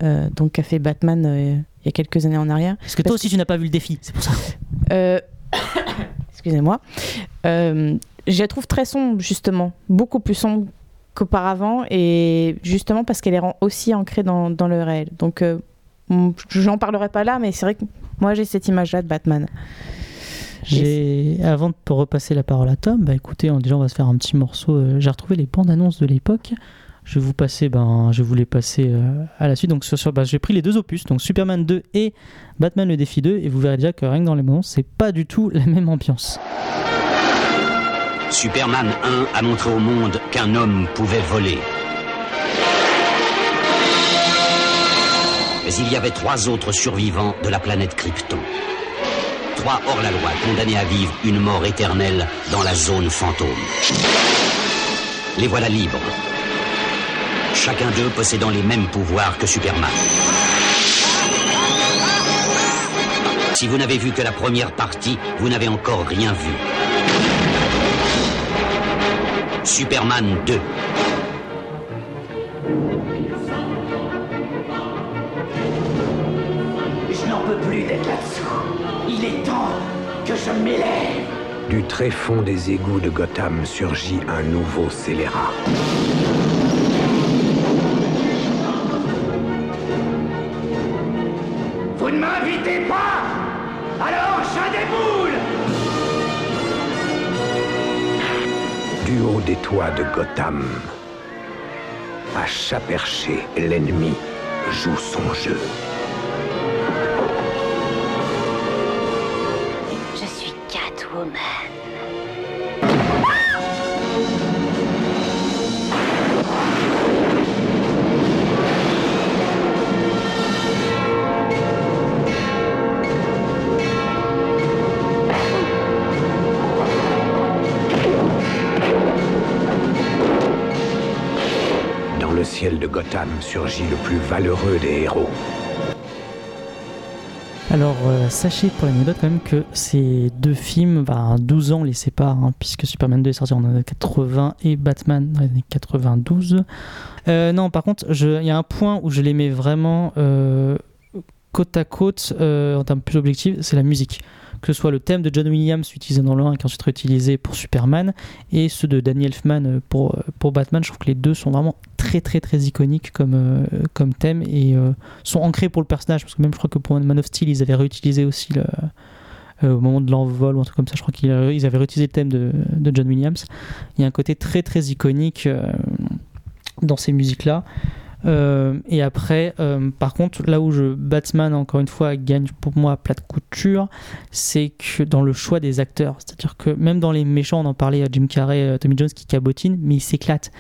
euh, donc qui a fait Batman euh, il y a quelques années en arrière parce que toi aussi tu n'as pas vu le défi c'est pour ça euh, excusez-moi. Euh, je la trouve très sombre, justement. Beaucoup plus sombre qu'auparavant. Et justement parce qu'elle est aussi ancrée dans, dans le réel. Donc, j'en parlerai pas là, mais c'est vrai que moi, j'ai cette image-là de Batman. J'ai, avant de repasser la parole à Tom, bah écoutez, on- déjà on va se faire un petit morceau. J'ai retrouvé les bandes annonces de l'époque. Je vais vous passer, ben, je les passer euh, à la suite. Donc sur, bah, j'ai pris les deux opus, donc Superman 2 et Batman le défi 2, et vous verrez déjà que rien que dans les annonces, c'est pas du tout la même ambiance. Superman 1 a montré au monde qu'un homme pouvait voler. Mais il y avait trois autres survivants de la planète Krypton. Trois hors-la-loi condamnés à vivre une mort éternelle dans la zone fantôme. Les voilà libres. Chacun d'eux possédant les mêmes pouvoirs que Superman. Si vous n'avez vu que la première partie, vous n'avez encore rien vu. Superman 2. Je n'en peux plus d'être là-dessous. Il est temps que je m'élève. Du tréfonds des égouts de Gotham surgit un nouveau scélérat. Des toits de Gotham, à chat perché, l'ennemi joue son jeu. Surgit le plus valeureux des héros. Alors, euh, sachez pour l'anecdote quand même que ces deux films, bah, 12 ans les séparent, hein, puisque Superman 2 est sorti en années 80 et Batman dans les années 92. Euh, non, par contre, il y a un point où je les mets vraiment euh, côte à côte euh, en termes plus objectifs, c'est la musique. Que ce soit le thème de John Williams utilisé dans le 1 qui ensuite réutilisé pour Superman et ceux de Danny Elfman euh, pour, euh, pour Batman, je trouve que les deux sont vraiment très très très iconiques comme, euh, comme thème et sont ancrés pour le personnage parce que même je crois que pour Man of Steel ils avaient réutilisé aussi le, au moment de l'envol ou un truc comme ça je crois qu'ils ils avaient réutilisé le thème de, de John Williams. Il y a un côté très très iconique dans ces musiques là et après euh, par contre là où je Batman encore une fois gagne pour moi à plat de couture c'est que dans le choix des acteurs c'est à dire que même dans les méchants on en parlait Jim Carrey euh, Tommy Jones qui cabotine mais il s'éclate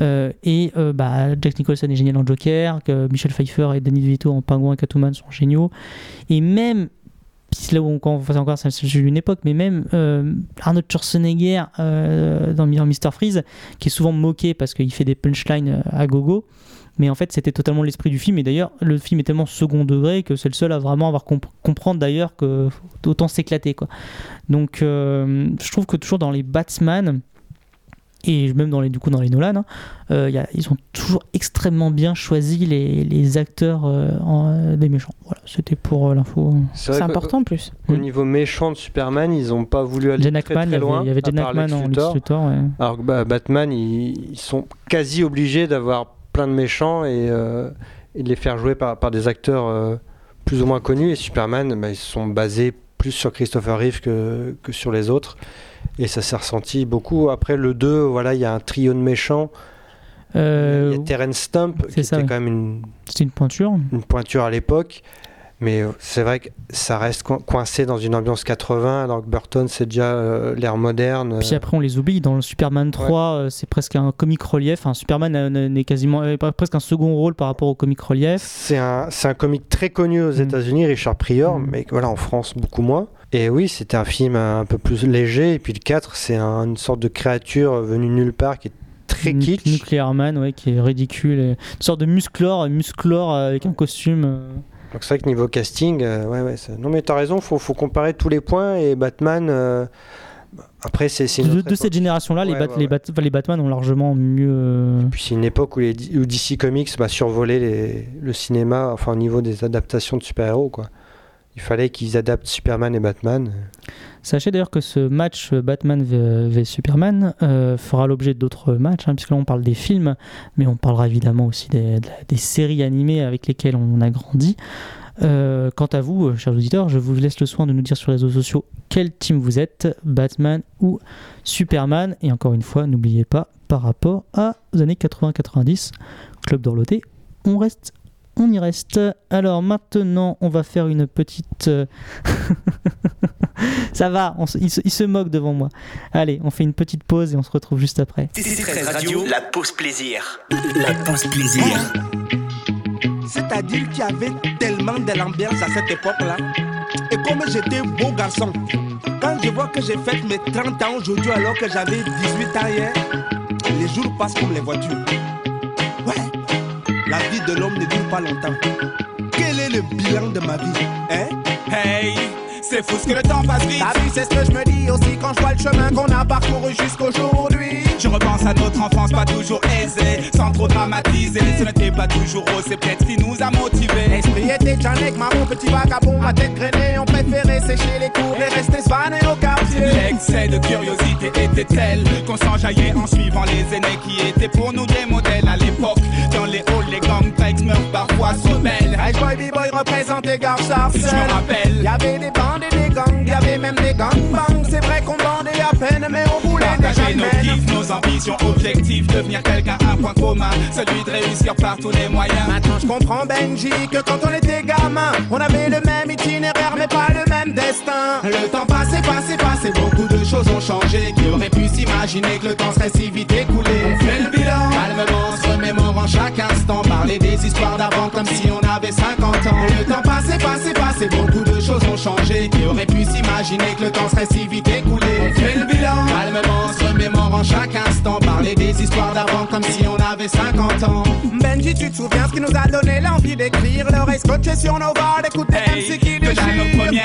Euh, et euh, bah, Jack Nicholson est génial en Joker, que Michel Pfeiffer et Danny DeVito en Pingouin et Catwoman sont géniaux. Et même, là où on, quand on fait encore, c'est une époque, mais même euh, Arnold Schwarzenegger euh, dans Mr. Freeze, qui est souvent moqué parce qu'il fait des punchlines euh, à gogo. Mais en fait, c'était totalement l'esprit du film. Et d'ailleurs, le film est tellement second degré que c'est le seul à vraiment avoir comp- comprendre d'ailleurs que autant s'éclater. quoi. Donc, euh, je trouve que toujours dans les Batman et même dans les du coup dans les Nolan, hein, euh, il y a- ils ont toujours extrêmement bien choisi les, les acteurs euh, en- euh, des méchants. Voilà, c'était pour euh, l'info. vrai que- en plus. Au niveau méchant de Superman, ils n'ont pas voulu aller Jen très, Hackman, très il y avait- loin. il y avait Jen Hackman en Luthor. Luthor, ouais. Alors que bah, Batman, ils, ils sont quasi obligés d'avoir plein de méchants et, euh, et de les faire jouer par, par des acteurs euh, plus ou moins connus. Et Superman, bah, ils sont basés plus sur Christopher Reeve que, que sur les autres. Et ça s'est ressenti beaucoup. Après le 2, voilà, il y a un trio de méchants. Euh, il y a Terence Stump, qui ça, était ouais. quand même une, une pointure. une pointure à l'époque. Mais euh, c'est vrai que ça reste coin- coincé dans une ambiance 80, alors que Burton, c'est déjà euh, l'ère moderne. Puis après, on les oublie. Dans le Superman 3, euh, c'est presque un comic relief. Enfin, Superman euh, n'est quasiment euh, presque un second rôle par rapport au comic relief. C'est un, un comique très connu Mm. aux États-Unis, Richard Pryor, mais voilà, en France, beaucoup moins. Et oui, c'était un film un peu plus léger. Et puis le 4, c'est un- une sorte de créature venue nulle part qui est très kitsch. Nuclear Man, ouais, qui est ridicule. et- Une sorte de musclore, musclore euh, avec un costume. Donc c'est vrai que niveau casting, euh, ouais, ouais. ça- Non, mais t'as raison, faut, faut comparer tous les points. Et Batman, euh, après, c'est De, de cette génération-là, les, Ouais, Bat- ouais, les, Bat- enfin, les Batman ont largement mieux. euh, Puis c'est une époque où, les, où DC Comics bah, survolait les- le cinéma, enfin au niveau des adaptations de super-héros. quoi. Il fallait qu'ils adaptent Superman et Batman. Sachez d'ailleurs que ce match euh, Batman v, v Superman euh, fera l'objet d'autres matchs, hein, puisque là on parle des films, mais on parlera évidemment aussi des, séries animées avec lesquelles on a grandi. Euh, quant à vous, euh, chers auditeurs, je vous laisse le soin de nous dire sur les réseaux sociaux quel team vous êtes, Batman ou Superman. Et encore une fois, n'oubliez pas, par rapport à- aux années 80-90, Club d'Orloté, on reste, on y reste. Alors maintenant, on va faire une petite. euh, Ça va, on se- il, se, il se moque devant moi. Allez, on fait une petite pause et on se retrouve juste après. TC13 Radio, la pause plaisir. La pause plaisir. C'est-à-dire qu'il y avait tellement de l'ambiance à cette époque-là. Et comme j'étais beau garçon, quand je vois que j'ai fait mes 30 ans aujourd'hui alors que j'avais 18 ans hier, les jours passent comme les voitures. Ouais, la vie de l'homme ne dure pas longtemps. Quel est le bilan de ma vie Hein? Hey, c'est fou ce que le temps passe vite. T'as vu, c'est ce que je me dis aussi quand je vois le chemin qu'on a parcouru jusqu'aujourd'hui. Je repense à notre enfance pas toujours aisée, sans trop dramatiser. Ce n'était pas toujours rose, c'est peut-être ce qui nous a motivés. L'esprit était Janek, maman, petit vagabond, à tête grainée. On préférait sécher les cours et rester svané au quartier. L'excès de curiosité était tel qu'on s'enjaillait en suivant les aînés qui étaient pour nous des modèles à l'époque. Dans les halls, les gangplanks meurent parfois se rebelles. Hey boy, b-boy représentait Sarcelles. Je me rappelle. Y avait des bandes et des gangs, y avait même des gangbangs. C'est vrai qu'on bandait à peine, mais on voulait Partager nos kiffs, nos ambitions, objectifs, devenir quelqu'un, un point commun, celui de réussir par tous les moyens. Maintenant je comprends Benji que quand on était gamin, on avait le même itinéraire mais pas le même destin. Le temps passé, passé, passé, beaucoup de choses ont changé. Qui aurait pu s'imaginer que le temps serait si vite écoulé? On fait le bilan, calmement, se remémorant chaque instant. Parler des histoires d'avant comme si on avait 50 ans. Le temps passé, passé, pu s'imaginer que le temps serait si vite écoulé On fait le bilan, calmement, se remémorant chaque instant. Parler des histoires d'avant comme si on avait 50 ans. Benji, tu te souviens ce qui nous a donné l'envie d'écrire? L'oreille scotchée sur nos barres, d'écouter MC qui déchire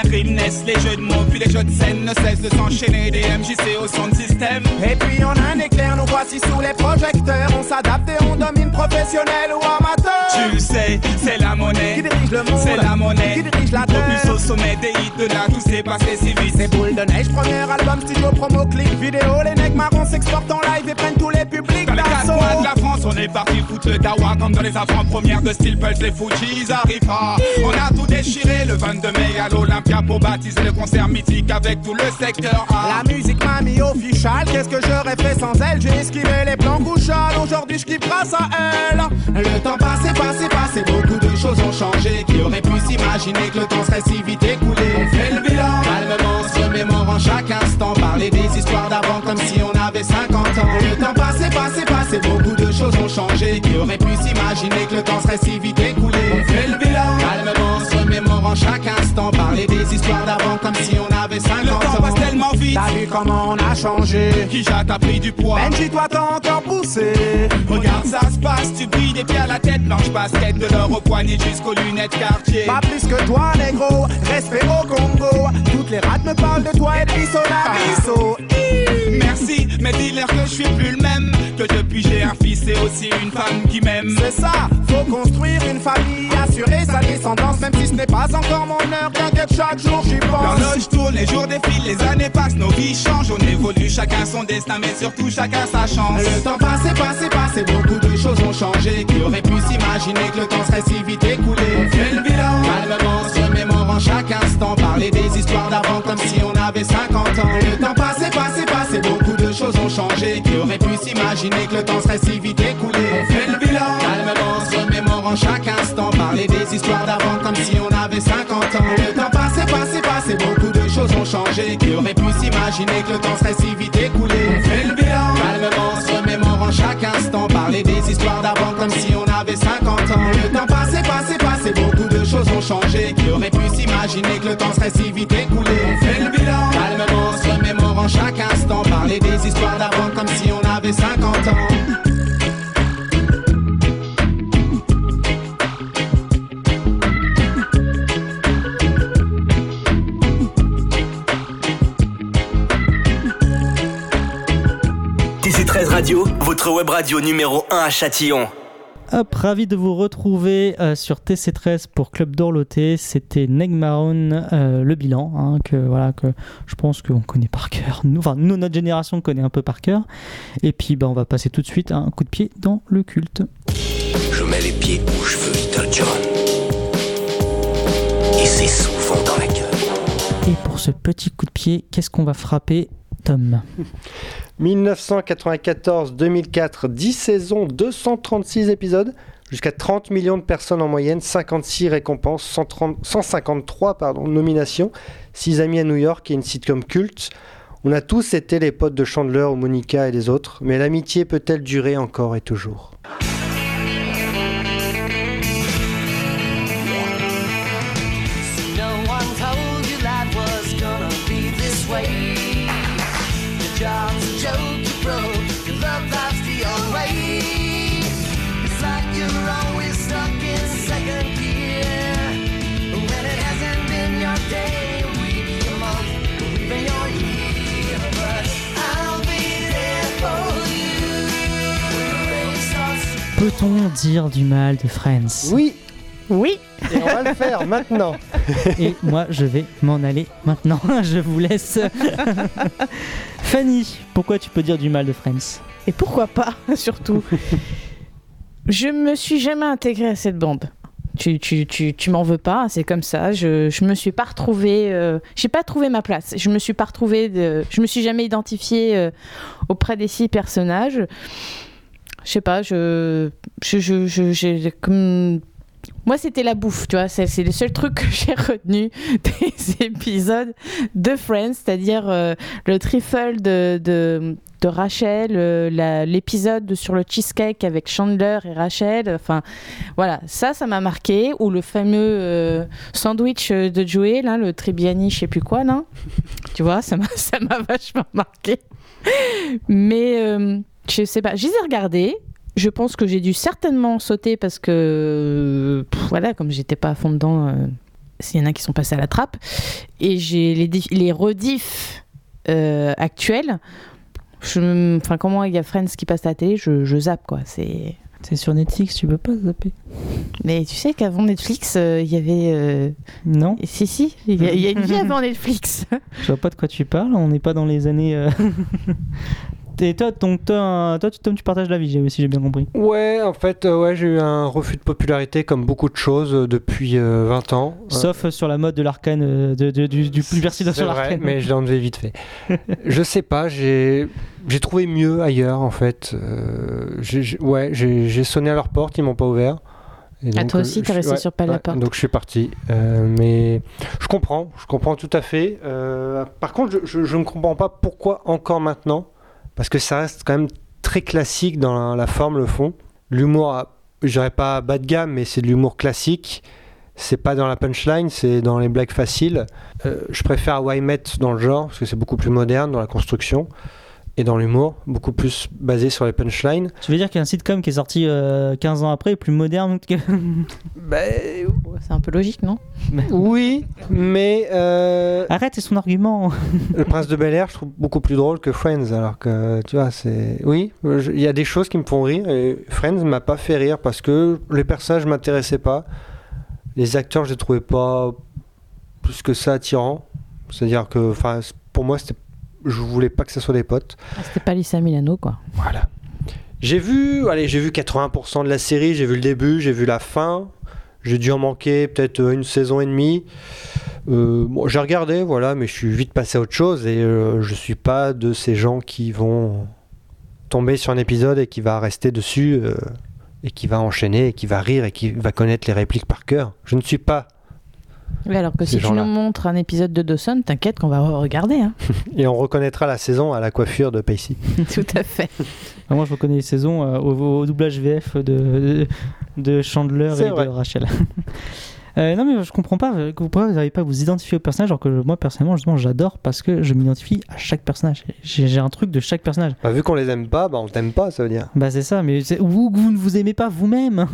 naissent les jeux de mots, puis les jeux de scène ne cessent de s'enchaîner. Des MJC au son de système. Et puis on a un éclair, nous voici sous les projecteurs On s'adapte et on domine professionnel ou amateur Tu le sais, c'est la monnaie. Qui dirige le monde C'est la monnaie. Qui dirige la terre Plus au sommet des hits de là, tout s'est passé si vite. C'est boule de neige, premier album, studio, promo, clip, vidéo Les necks marrons s'exportent en live et prennent tous les publics De la France, on est parti foutre le dawa comme dans les avant-premières de Steel Pulse, les Fujis arrivent pas. On a tout déchiré le 22 mai à l'Olympia pour baptiser le concert mythique avec tout le secteur A. La musique m'a mis official, qu'est-ce que j'aurais fait sans elle? J'ai esquivé les plans couchales, aujourd'hui je kiffe grâce à elle Le temps passé, passé, passé, beaucoup de choses ont changé. Qui aurait pu s'imaginer que le temps serait si vite écoulé On fait le bilan, calmement, se remémorant chaque instant. Parler des histoires d'avant comme si on avait 50 Le choses changé. Qui aurait pu s'imaginer que le temps serait si vite écoulé On fait le bilan, calmement, se remémorant chaque instant. Parler des histoires d'avant comme si on avait 50 Le ans. temps passe tellement vite. T'as vu comment on a changé Qui jette a pris du poids. Benji, toi t'as encore poussé. Regarde, ça se passe, tu brilles des pieds à la tête, blanche basket, de l'or au poignet jusqu'aux lunettes quartier. Pas plus que toi, négro, respect au Congo. Toutes les rats me parlent de toi et de bisso la bisso. Merci, mais dis-leur que je suis plus le même. Que depuis j'ai un fils et aussi une femme qui m'aime. C'est ça, faut construire une famille, assurer sa descendance, même si ce n'est pas encore mon heure. T'inquiète, chaque jour j'y pense. L'horloge tourne, les jours défilent, les années passent, nos vies changent. On évolue, chacun son destin, mais surtout chacun sa chance. Le temps passé, passé, passé, beaucoup de choses ont changé. Qui aurait pu s'imaginer que le temps serait si vite écoulé? On fait le bilan, calmement, se remémorant chaque instant. Parler des histoires d'avant comme si on avait 50 ans. Le temps choses ont changé. Qui aurait pu s'imaginer que le temps serait si vite écoulé On fait le bilan, calmement, se remémorant chaque instant. Parler des histoires d'avant comme si on avait 50 ans. Le temps passé, passé, passé, beaucoup de choses ont changé. Qui aurait pu s'imaginer que le temps serait si vite écoulé On fait le bilan, calmement, se remémorant chaque instant. Parler des histoires d'avant comme si on avait 50 ans. Le temps passé, passé, passé, beaucoup de choses ont changé. Qui aurait pu s'imaginer que le temps serait si vite écoulé On fait le bilan, des histoires d'avant comme si on avait 50 ans. TC13 Radio, votre web radio numéro 1 à Châtillon. Hop, ravi de vous retrouver euh, sur TC13 pour Club d'Orloté. C'était Negmaron, euh, le bilan, hein, que, voilà, que je pense qu'on connaît par cœur. Nous, enfin, nous, notre génération connaît un peu par cœur. Et puis, bah, on va passer tout de suite à un coup de pied dans le culte. Je mets les pieds où je veux, Little John. Et c'est souvent dans la gueule. Et pour ce petit coup de pied, qu'est-ce qu'on va frapper, Tom? 1994-2004, 10 saisons, 236 épisodes, jusqu'à 30 millions de personnes en moyenne, 56 récompenses, 130 153 pardon, nominations, 6 amis à New York et une sitcom culte. On a tous été les potes de Chandler ou Monica et les autres, mais l'amitié peut-elle durer encore et toujours? Peut-on dire du mal de Friends Oui Oui Et on va le faire maintenant Et moi, je vais m'en aller maintenant. je vous laisse. Fanny, pourquoi tu peux dire du mal de Friends? Et pourquoi pas, surtout Je me suis jamais intégrée à cette bande. Tu, tu, tu, tu m'en veux pas, c'est comme ça. Je, je me suis pas retrouvée. euh, j'ai pas trouvé ma place. Je me suis pas retrouvée. De, je me suis jamais identifiée euh, auprès des six personnages. Je sais pas, je. je, je, je-. Moi, c'était la bouffe, tu vois. C'est le seul truc que j'ai retenu des épisodes de Friends, c'est-à-dire euh, le trifle de, de, Rachel, euh, l'épisode sur le cheesecake avec Chandler et Rachel. Enfin, voilà, ça, ça m'a marqué. Ou le fameux euh, sandwich de Joey, le Tribiani, je sais plus quoi, là. tu vois, ça m'a vachement marqué. Mais je sais pas, je les ai regardés. Je pense que j'ai dû certainement sauter parce que, pff, voilà, comme j'étais pas à fond dedans, euh, s'il y en a qui sont passés à la trappe. Et j'ai les, les rediffs euh, actuels. Enfin, comment il y a Friends qui passe à la télé, je, je zappe, quoi. C'est. C'est sur Netflix, tu peux pas zapper. Mais tu sais qu'avant Netflix, euh, il y avait. euh, Non Si, si, il y, a- il y a une vie avant Netflix. Je vois pas de quoi tu parles, on n'est pas dans les années. euh, Et toi, toi, toi, tu- Tom, tu partages la vie, si j'ai bien compris. Ouais, en fait, euh, ouais, j'ai eu un refus de popularité comme beaucoup de choses euh, depuis euh, 20 ans. Sauf euh, sur la mode de l'arcane, euh, de, de- du, du plus versé C'est sur vrai, l'arcane. mais je l'ai enlevé vite fait. je sais pas, j'ai trouvé mieux ailleurs en fait. Euh, ouais, j'ai sonné à leur porte, ils m'ont pas ouvert. Et Ah, donc, toi euh, aussi, t'es resté sur pas la porte. Donc je suis parti. Euh, mais je comprends, je comprends tout à fait. Euh, par contre, je, je- je ne comprends pas pourquoi encore maintenant. Parce que ça reste quand même très classique dans la, forme, le fond. l'humour, a- je dirais pas bas de gamme, mais c'est de l'humour classique. C'est pas dans la punchline, c'est dans les blagues faciles. Euh, je préfère Why Met dans le genre, parce que c'est beaucoup plus moderne dans la construction et dans l'humour, beaucoup plus basé sur les punchlines. Tu veux dire qu'un sitcom qui est sorti euh, 15 ans après est plus moderne que. C'est un peu logique, non? Oui, mais. euh, Arrête, c'est son argument. Le Prince de Bel Air, je trouve beaucoup plus drôle que Friends, alors que tu vois, c'est. Oui, il y a des choses qui me font rire et Friends m'a pas fait rire parce que les personnages m'intéressaient pas. Les acteurs, je les trouvais pas plus que ça attirants. C'est-à-dire que, enfin, pour moi, c'était. Je voulais pas que ce soit des potes. Ah, C'était pas Lisa Milano, quoi. Voilà. J'ai vu, allez, j'ai vu 80% de la série, j'ai vu le début, j'ai vu la fin. J'ai dû en manquer peut-être euh, une saison et demie. Euh, bon, j'ai regardé, voilà, mais je suis vite passé à autre chose et euh, je suis pas de ces gens qui vont tomber sur un épisode et qui va rester dessus euh, et qui va enchaîner et qui va rire et qui va connaître les répliques par cœur. Je ne suis pas. Alors que si tu nous montres un épisode de Dawson, t'inquiète qu'on va regarder. Hein. Et on reconnaîtra la saison à la coiffure de Pacey. Tout à fait. Ah, Moi, je reconnais les saisons euh, au, au doublage VF de, de, de Chandler et vrai. de Rachel. Euh, non, mais je comprends pas vous pourquoi vous n'arrivez pas à vous identifier au personnage, alors que moi, personnellement, justement, j'adore parce que je m'identifie à chaque personnage. J'ai un truc de chaque personnage. Bah, vu qu'on les aime pas, bah, on t'aime pas, ça veut dire. Bah c'est ça, mais que vous ne vous aimez pas vous-même.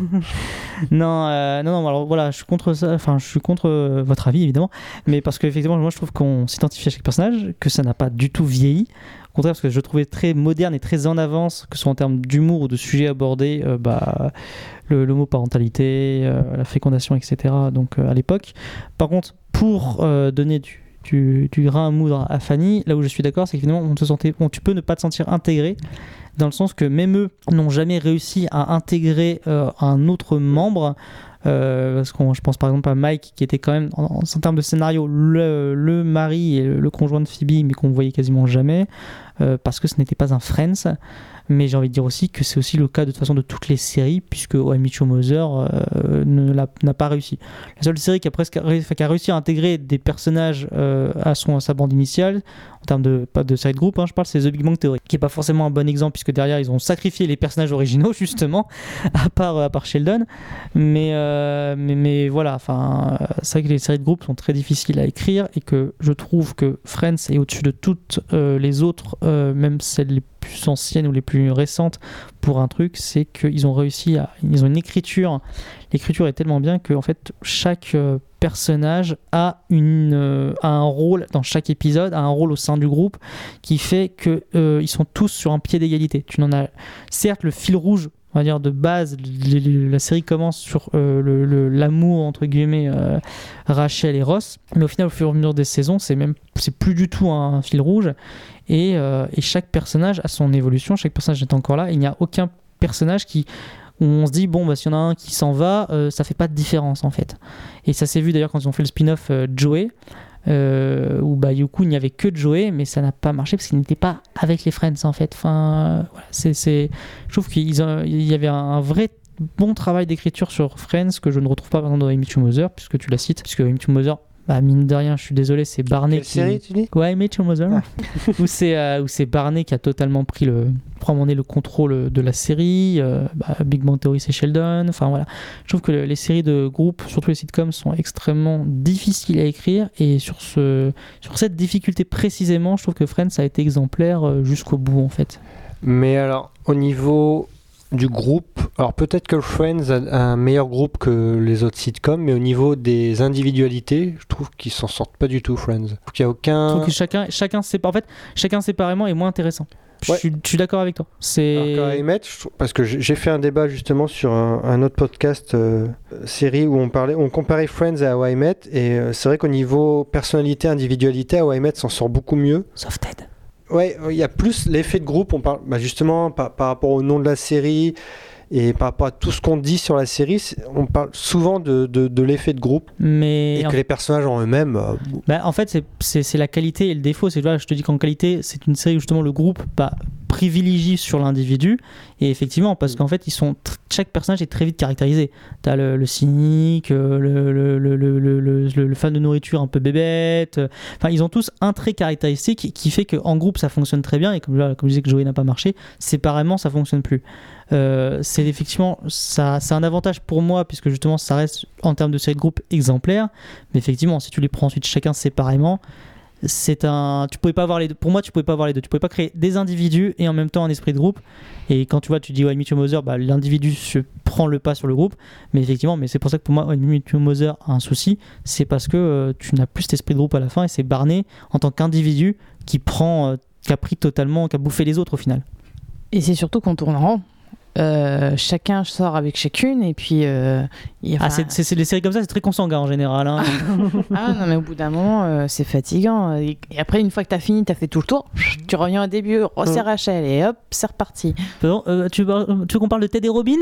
non, euh, non, non. Alors voilà, je suis contre ça. Enfin, je suis contre euh, votre avis évidemment, mais parce que effectivement, moi je trouve qu'on s'identifie à chaque personnage, que ça n'a pas du tout vieilli. Contraire, parce que je trouvais très moderne et très en avance, que ce soit en termes d'humour ou de sujets abordés, euh, bah, l'homoparentalité, euh, la fécondation, etc. Donc euh, à l'époque. Par contre, pour euh, donner du, du, grain à moudre à Fanny, là où je suis d'accord, c'est que finalement, on te sentait, bon, tu peux ne pas te sentir intégré, dans le sens que même eux n'ont jamais réussi à intégrer euh, un autre membre. Euh, parce que je pense par exemple à Mike qui était quand même en, termes de scénario le, le mari et le, le conjoint de Phoebe mais qu'on voyait quasiment jamais euh, parce que ce n'était pas un Friends mais j'ai envie de dire aussi que c'est aussi le cas de toute façon de toutes les séries puisque Amy Mother euh, n'a pas réussi. La seule série qui a presque qui a réussi à intégrer des personnages euh, à, son, à sa bande initiale en termes de pas de série de groupe hein, je parle c'est The Big Bang Theory qui est pas forcément un bon exemple puisque derrière ils ont sacrifié les personnages originaux justement à part à part Sheldon. Mais euh, mais, mais voilà enfin euh, c'est vrai que les séries de groupe sont très difficiles à écrire et que je trouve que Friends est au-dessus de toutes les autres même celles les anciennes ou les plus récentes pour un truc c'est qu'ils ont réussi à ils ont une écriture. L'écriture est tellement bien que en fait chaque euh, personnage a une euh, a un rôle dans chaque épisode a un rôle au sein du groupe qui fait que euh, ils sont tous sur un pied d'égalité. Tu n'en as certes le fil rouge on va dire de base la série commence sur l'amour entre guillemets Rachel et Ross mais au final au fur et à mesure des saisons c'est même c'est plus du tout un fil rouge et, euh, et chaque personnage a son évolution chaque personnage est encore là. Il n'y a aucun personnage qui où on se dit bon bah s'il y en a un qui s'en va euh, ça fait pas de différence en fait. Et ça s'est vu d'ailleurs quand ils ont fait le spin-off euh, Joey euh, où bah coup il n'y avait que Joey mais ça n'a pas marché parce qu'il n'était pas avec les Friends en fait. Enfin voilà, c'est, je trouve qu'il y avait un, un vrai bon travail d'écriture sur Friends que je ne retrouve pas par exemple dans Amy Mother puisque tu la cites puisque Amy Mother bah, mine de rien, je suis désolé, c'est Barney Quelle qui. série, tu dis? Ouais, Amy Mother. où c'est euh, où c'est Barney qui a totalement pris le, prend le contrôle de la série. euh, bah, Big Bang Theory, c'est Sheldon. Enfin voilà, je trouve que le- les séries de groupe, surtout les sitcoms, sont extrêmement difficiles à écrire. Et sur ce, sur cette difficulté précisément, je trouve que Friends a été exemplaire euh, jusqu'au bout en fait. Mais alors, au niveau du groupe, alors peut-être que Friends a un meilleur groupe que les autres sitcoms, mais au niveau des individualités, je trouve qu'ils s'en sortent pas du tout, Friends. Il n'y a Je aucun. trouve que chacun, chacun, en fait, chacun séparément est moins intéressant. Je Ouais. suis, je suis d'accord avec toi. C'est je parce que j'ai j'ai fait un débat justement sur un, un autre podcast euh, série où on parlait, on comparait Friends à How I Met, et euh, c'est vrai qu'au niveau personnalité, individualité, How I Met s'en sort beaucoup mieux. Sauf Ted. Ouais, il y a plus l'effet de groupe. On parle bah, justement par, par rapport au nom de la série et par rapport à tout ce qu'on dit sur la série, on parle souvent de, de, de l'effet de groupe mais et en que les personnages en eux-mêmes. euh, Bah, en fait, c'est- la qualité et le défaut. C'est je te dis qu'en qualité, c'est une série où justement le groupe bah, privilégie sur l'individu. Et effectivement, parce qu'en fait, ils sont chaque personnage est très vite caractérisé. T'as le, le cynique, euh, le, fan de nourriture un peu bébête. Enfin, ils ont tous un trait caractéristique qui fait qu'en groupe, ça fonctionne très bien. Et comme, là, comme je disais que Joey n'a pas marché, séparément, ça fonctionne plus. euh, c'est effectivement ça, c'est un avantage pour moi puisque justement ça reste en termes de série de groupe exemplaire. Mais effectivement, si tu les prends ensuite chacun séparément, c'est un. Tu pouvais pas avoir les deux. Pour moi, tu pouvais pas avoir les deux. Tu pouvais pas créer des individus et en même temps un esprit de groupe. Et quand tu vois, tu dis ouais, Your Mother, bah, l'individu se prend le pas sur le groupe. Mais effectivement, mais c'est pour ça que pour moi, Your Mother a un souci. C'est parce que euh, tu n'as plus cet esprit de groupe à la fin et c'est Barney en tant qu'individu qui prend, euh, qui a pris totalement, qui a bouffé les autres au final. Et c'est surtout qu'on tourne rond. Euh, chacun sort avec chacune et puis euh, il Ah, c'est, les séries comme ça, c'est très consanguin en général. hein. Ah non, mais au bout d'un moment, euh, c'est fatigant. Et et après, une fois que t'as fini, t'as fait tout le tour, tu reviens au début, oh, c'est Rachel, et hop, c'est reparti. Pardon, euh, tu, veux- tu veux qu'on parle de Ted et Robin?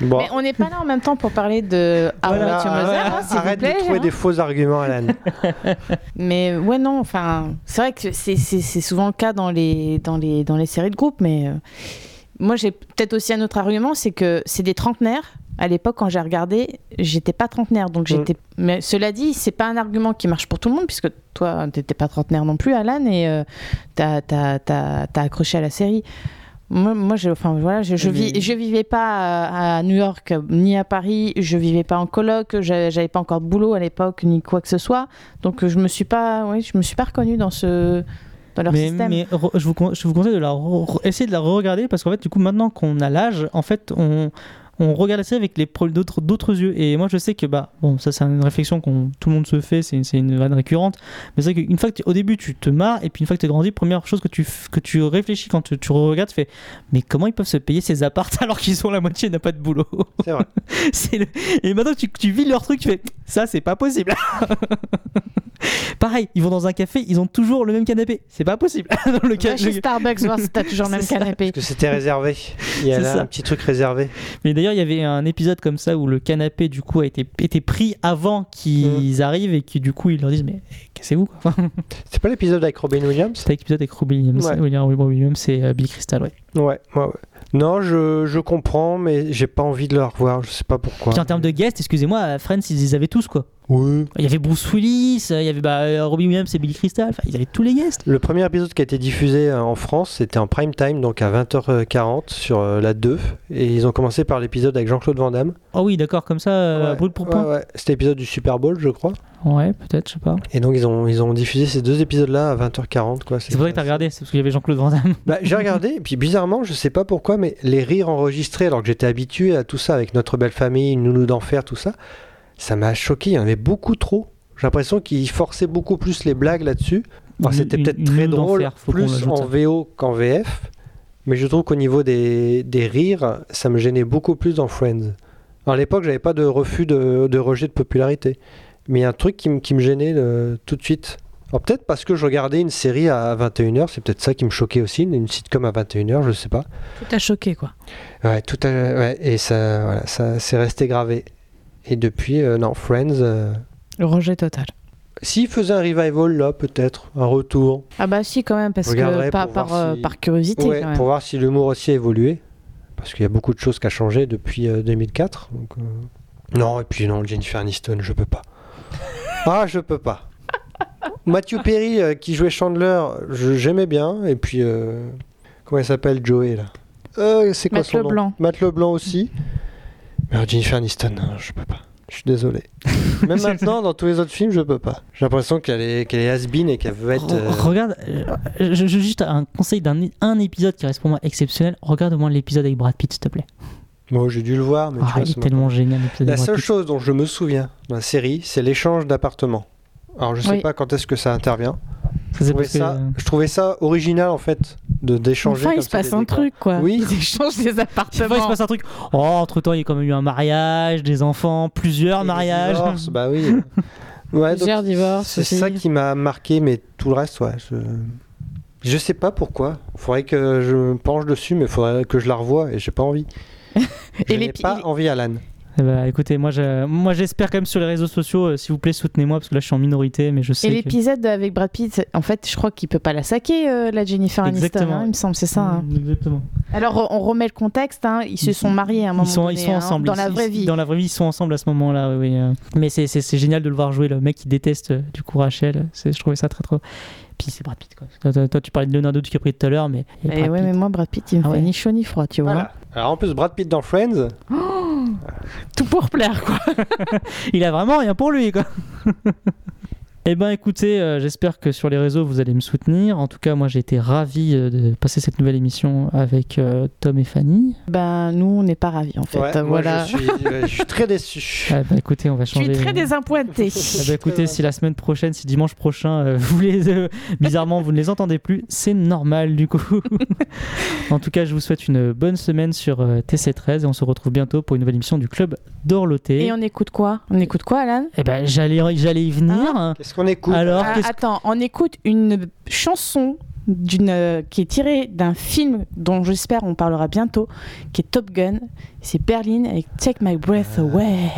Bon. Mais on n'est pas là en même temps pour parler de hein, s'il vous arrête plaît. de trouver hein. des faux arguments, Alan. Mais ouais, non, enfin, c'est vrai que c'est- c'est c'est souvent le cas dans les, dans les, dans les séries de groupe, mais euh, moi j'ai peut-être aussi un autre argument, c'est que c'est des trentenaires. À l'époque, quand j'ai regardé, j'étais pas trentenaire, donc j'étais. Mais cela dit, c'est pas un argument qui marche pour tout le monde, puisque toi, t'étais pas trentenaire non plus, Alan, et euh, t'as t'as accroché à la série. Moi, moi je, enfin, voilà, je, je, vis, je vivais pas à, à New York ni à Paris, je vivais pas en coloc, j'avais pas encore de boulot à l'époque ni quoi que ce soit, donc je me suis pas, oui, je me suis pas reconnue dans ce dans leur mais, système. mais re- je, vous, je vous conseille de la re- essayer de la re-regarder parce qu'en fait, du coup, maintenant qu'on a l'âge, en fait, on, on regarde la série avec les d'autres d'autres yeux. Et moi, je sais que, bah, bon, ça, c'est une réflexion que tout le monde se fait, c'est une, c'est une vanne récurrente. Mais c'est vrai qu'une fois que au début, tu te marres, et puis une fois que tu es grandi, première chose que tu, que tu réfléchis quand tu, tu regardes, tu fais, mais comment ils peuvent se payer ces apparts alors qu'ils sont la moitié n'a pas de boulot? C'est vrai. Le- Et maintenant que tu, tu vis leur truc, tu fais, ça, c'est pas possible. Pareil, ils vont dans un café, ils ont toujours le même canapé. C'est pas possible. Dans le ca- Va chez le- Starbucks voir si t'as toujours le même canapé. Parce que c'était réservé. Il y a C'est là ça. un petit truc réservé. Mais d'ailleurs, il y avait un épisode comme ça où le canapé du coup a été, été pris avant qu'ils arrivent et qui du coup ils leur disent mais cassez-vous C'est pas l'épisode avec Robin Williams C'est l'épisode avec Robin Williams. Ouais. William- Robin Williams c'est euh, Bill Crystal ouais. Ouais, ouais, ouais. Non, je, je comprends, mais j'ai pas envie de le revoir. Je sais pas pourquoi. Puis en termes de guests, excusez-moi, à Friends ils les avaient tous quoi. Oui. Il y avait Bruce Willis, euh, il y avait bah, euh, Robin Williams et Bill Crystal, enfin ils avaient tous les guests. Le premier épisode qui a été diffusé euh, en France, c'était en prime time, donc à 20h40 sur la 2. Et ils ont commencé par l'épisode avec Jean-Claude Van Damme. Oh oui d'accord comme ça, Ouais, brûle pour ouais, point. ouais. C'était l'épisode du Super Bowl, je crois. Ouais, peut-être, je sais pas. Et donc ils ont, ils ont diffusé ces deux épisodes-là à 20h40. Quoi. C'est pour ça que t'as regardé, c'est parce qu'il y avait Jean-Claude Van Damme. Bah, j'ai regardé, et puis bizarrement, je sais pas pourquoi, mais les rires enregistrés, alors que j'étais habitué à tout ça avec notre belle famille, Nounou d'enfer, tout ça, ça m'a choqué. Il y en avait beaucoup trop. J'ai l'impression qu'ils forçaient beaucoup plus les blagues là-dessus. C'était peut-être très drôle, plus en. VO qu'en VF. Mais je trouve qu'au niveau des, des rires, ça me gênait beaucoup plus dans Friends. Alors, à l'époque, j'avais pas de refus de, de rejet de popularité. Mais il y a un truc qui, me- qui me gênait euh, tout de suite. Alors peut-être parce que je regardais une série à 21h, c'est peut-être ça qui me choquait aussi, une une sitcom à 21h, je sais pas. Tout t'a choqué quoi. Ouais, tout ouais, et ça, voilà, ça c'est resté gravé. Et depuis, euh, non, Friends, euh, Le rejet total. s'il faisait un revival là, peut-être, un retour. Ah bah si quand même, parce Je regarderai que pas pour par, voir euh, si- par curiosité Ouais, quand même. pour voir si l'humour aussi a évolué. Parce qu'il y a beaucoup de choses qui ont changé depuis euh, 2004. donc, euh, Non, et puis non, Jennifer Aniston, je peux pas. ah, je peux pas. Matthew Perry euh, qui jouait Chandler, je- j'aimais bien. Et puis, euh, comment elle s'appelle Joey là? Euh, C'est quoi Matt son nom? LeBlanc. Matt Leblanc aussi. Mais Jennifer Aniston, non, je peux pas. Je suis désolé. Même maintenant, dans tous les autres films, je peux pas. J'ai l'impression qu'elle est, qu'elle est has-been et qu'elle veut être. euh, Re- Regarde, euh, je, je- juste un conseil d'un un épisode qui reste pour moi exceptionnel. Regarde au moins l'épisode avec Brad Pitt, s'il te plaît. Moi, j'ai dû le voir, mais tu Ah, vois, il est ça m'a tellement génial l'épisode La avec Brad seule Pitt. chose dont je me souviens dans la série, c'est l'échange d'appartements. Alors je sais Oui. pas quand est-ce que ça intervient. Ça, Je trouvais, que- ça, je trouvais ça original en fait de d'échanger. Enfin, il se passe un décors. truc quoi. Oui. Ils échangent des appartements. il se passe un truc. Oh, entre temps, il y a quand même eu un mariage, des enfants, plusieurs Et mariages. divorces, bah oui. Ouais, donc, Plusieurs divorces C'est ça qui m'a marqué, mais tout le reste, ouais. Je... je sais pas pourquoi. Faudrait que je me penche dessus, mais faudrait que je la revoie et j'ai pas envie. Et je n'ai pas envie, Alan. Eh ben, écoutez, moi, je- moi j'espère quand même sur les réseaux sociaux, euh, s'il vous plaît, soutenez-moi parce que là je suis en minorité, mais je sais Et que- l'épisode avec Brad Pitt, en fait, je crois qu'il peut pas la saquer, euh, la Jennifer Aniston, Exactement. hein, il me semble, c'est ça. hein. Mm, Exactement. Alors, on remet le contexte, hein, ils se sont mariés à un moment Ils sont, donné, ils sont hein, ensemble. dans Ils- la ils- vraie vie. Dans la vraie vie, ils sont ensemble à ce moment-là. Oui, oui, euh. Mais c'est- c'est c'est génial de le voir jouer, le mec qui déteste euh, du coup Rachel. C'est- Je trouvais ça très trop. Puis c'est Brad Pitt. Quoi. Toi, toi- toi, tu parlais de Leonardo DiCaprio tout à l'heure, mais. Et Brad ouais, Pitt. mais moi, Brad Pitt, il me Ah fait ouais. ni chaud ni froid, tu vois. Voilà. Alors en plus, Brad Pitt dans Friends, Oh, tout pour plaire, quoi. Il a vraiment rien pour lui, quoi. Eh ben écoutez, euh, j'espère que sur les réseaux vous allez me soutenir. En tout cas, moi j'ai été ravi euh, de passer cette nouvelle émission avec euh, Tom et Fanny. Ben, nous, on n'est pas ravis, en fait. ouais, moi, voilà. je, suis, je suis très déçu. Ah bah écoutez, on va Je suis changer. très désappointée. Ah bah écoutez, si la semaine prochaine, si dimanche prochain, euh, vous les, euh, bizarrement vous ne les entendez plus, c'est normal du coup. en tout cas, je vous souhaite une bonne semaine sur euh, TC13 et on se retrouve bientôt pour une nouvelle émission du club d'Orloté. Et on écoute quoi? On écoute quoi, Alan? Eh ben j'allais, j'allais y venir. Qu'est-ce qu'on écoute Alors, Ah, qu'est-ce- Attends, on écoute une chanson d'une euh, qui est tirée d'un film dont j'espère on parlera bientôt, qui est Top Gun. C'est Berlin avec Take My Breath Away.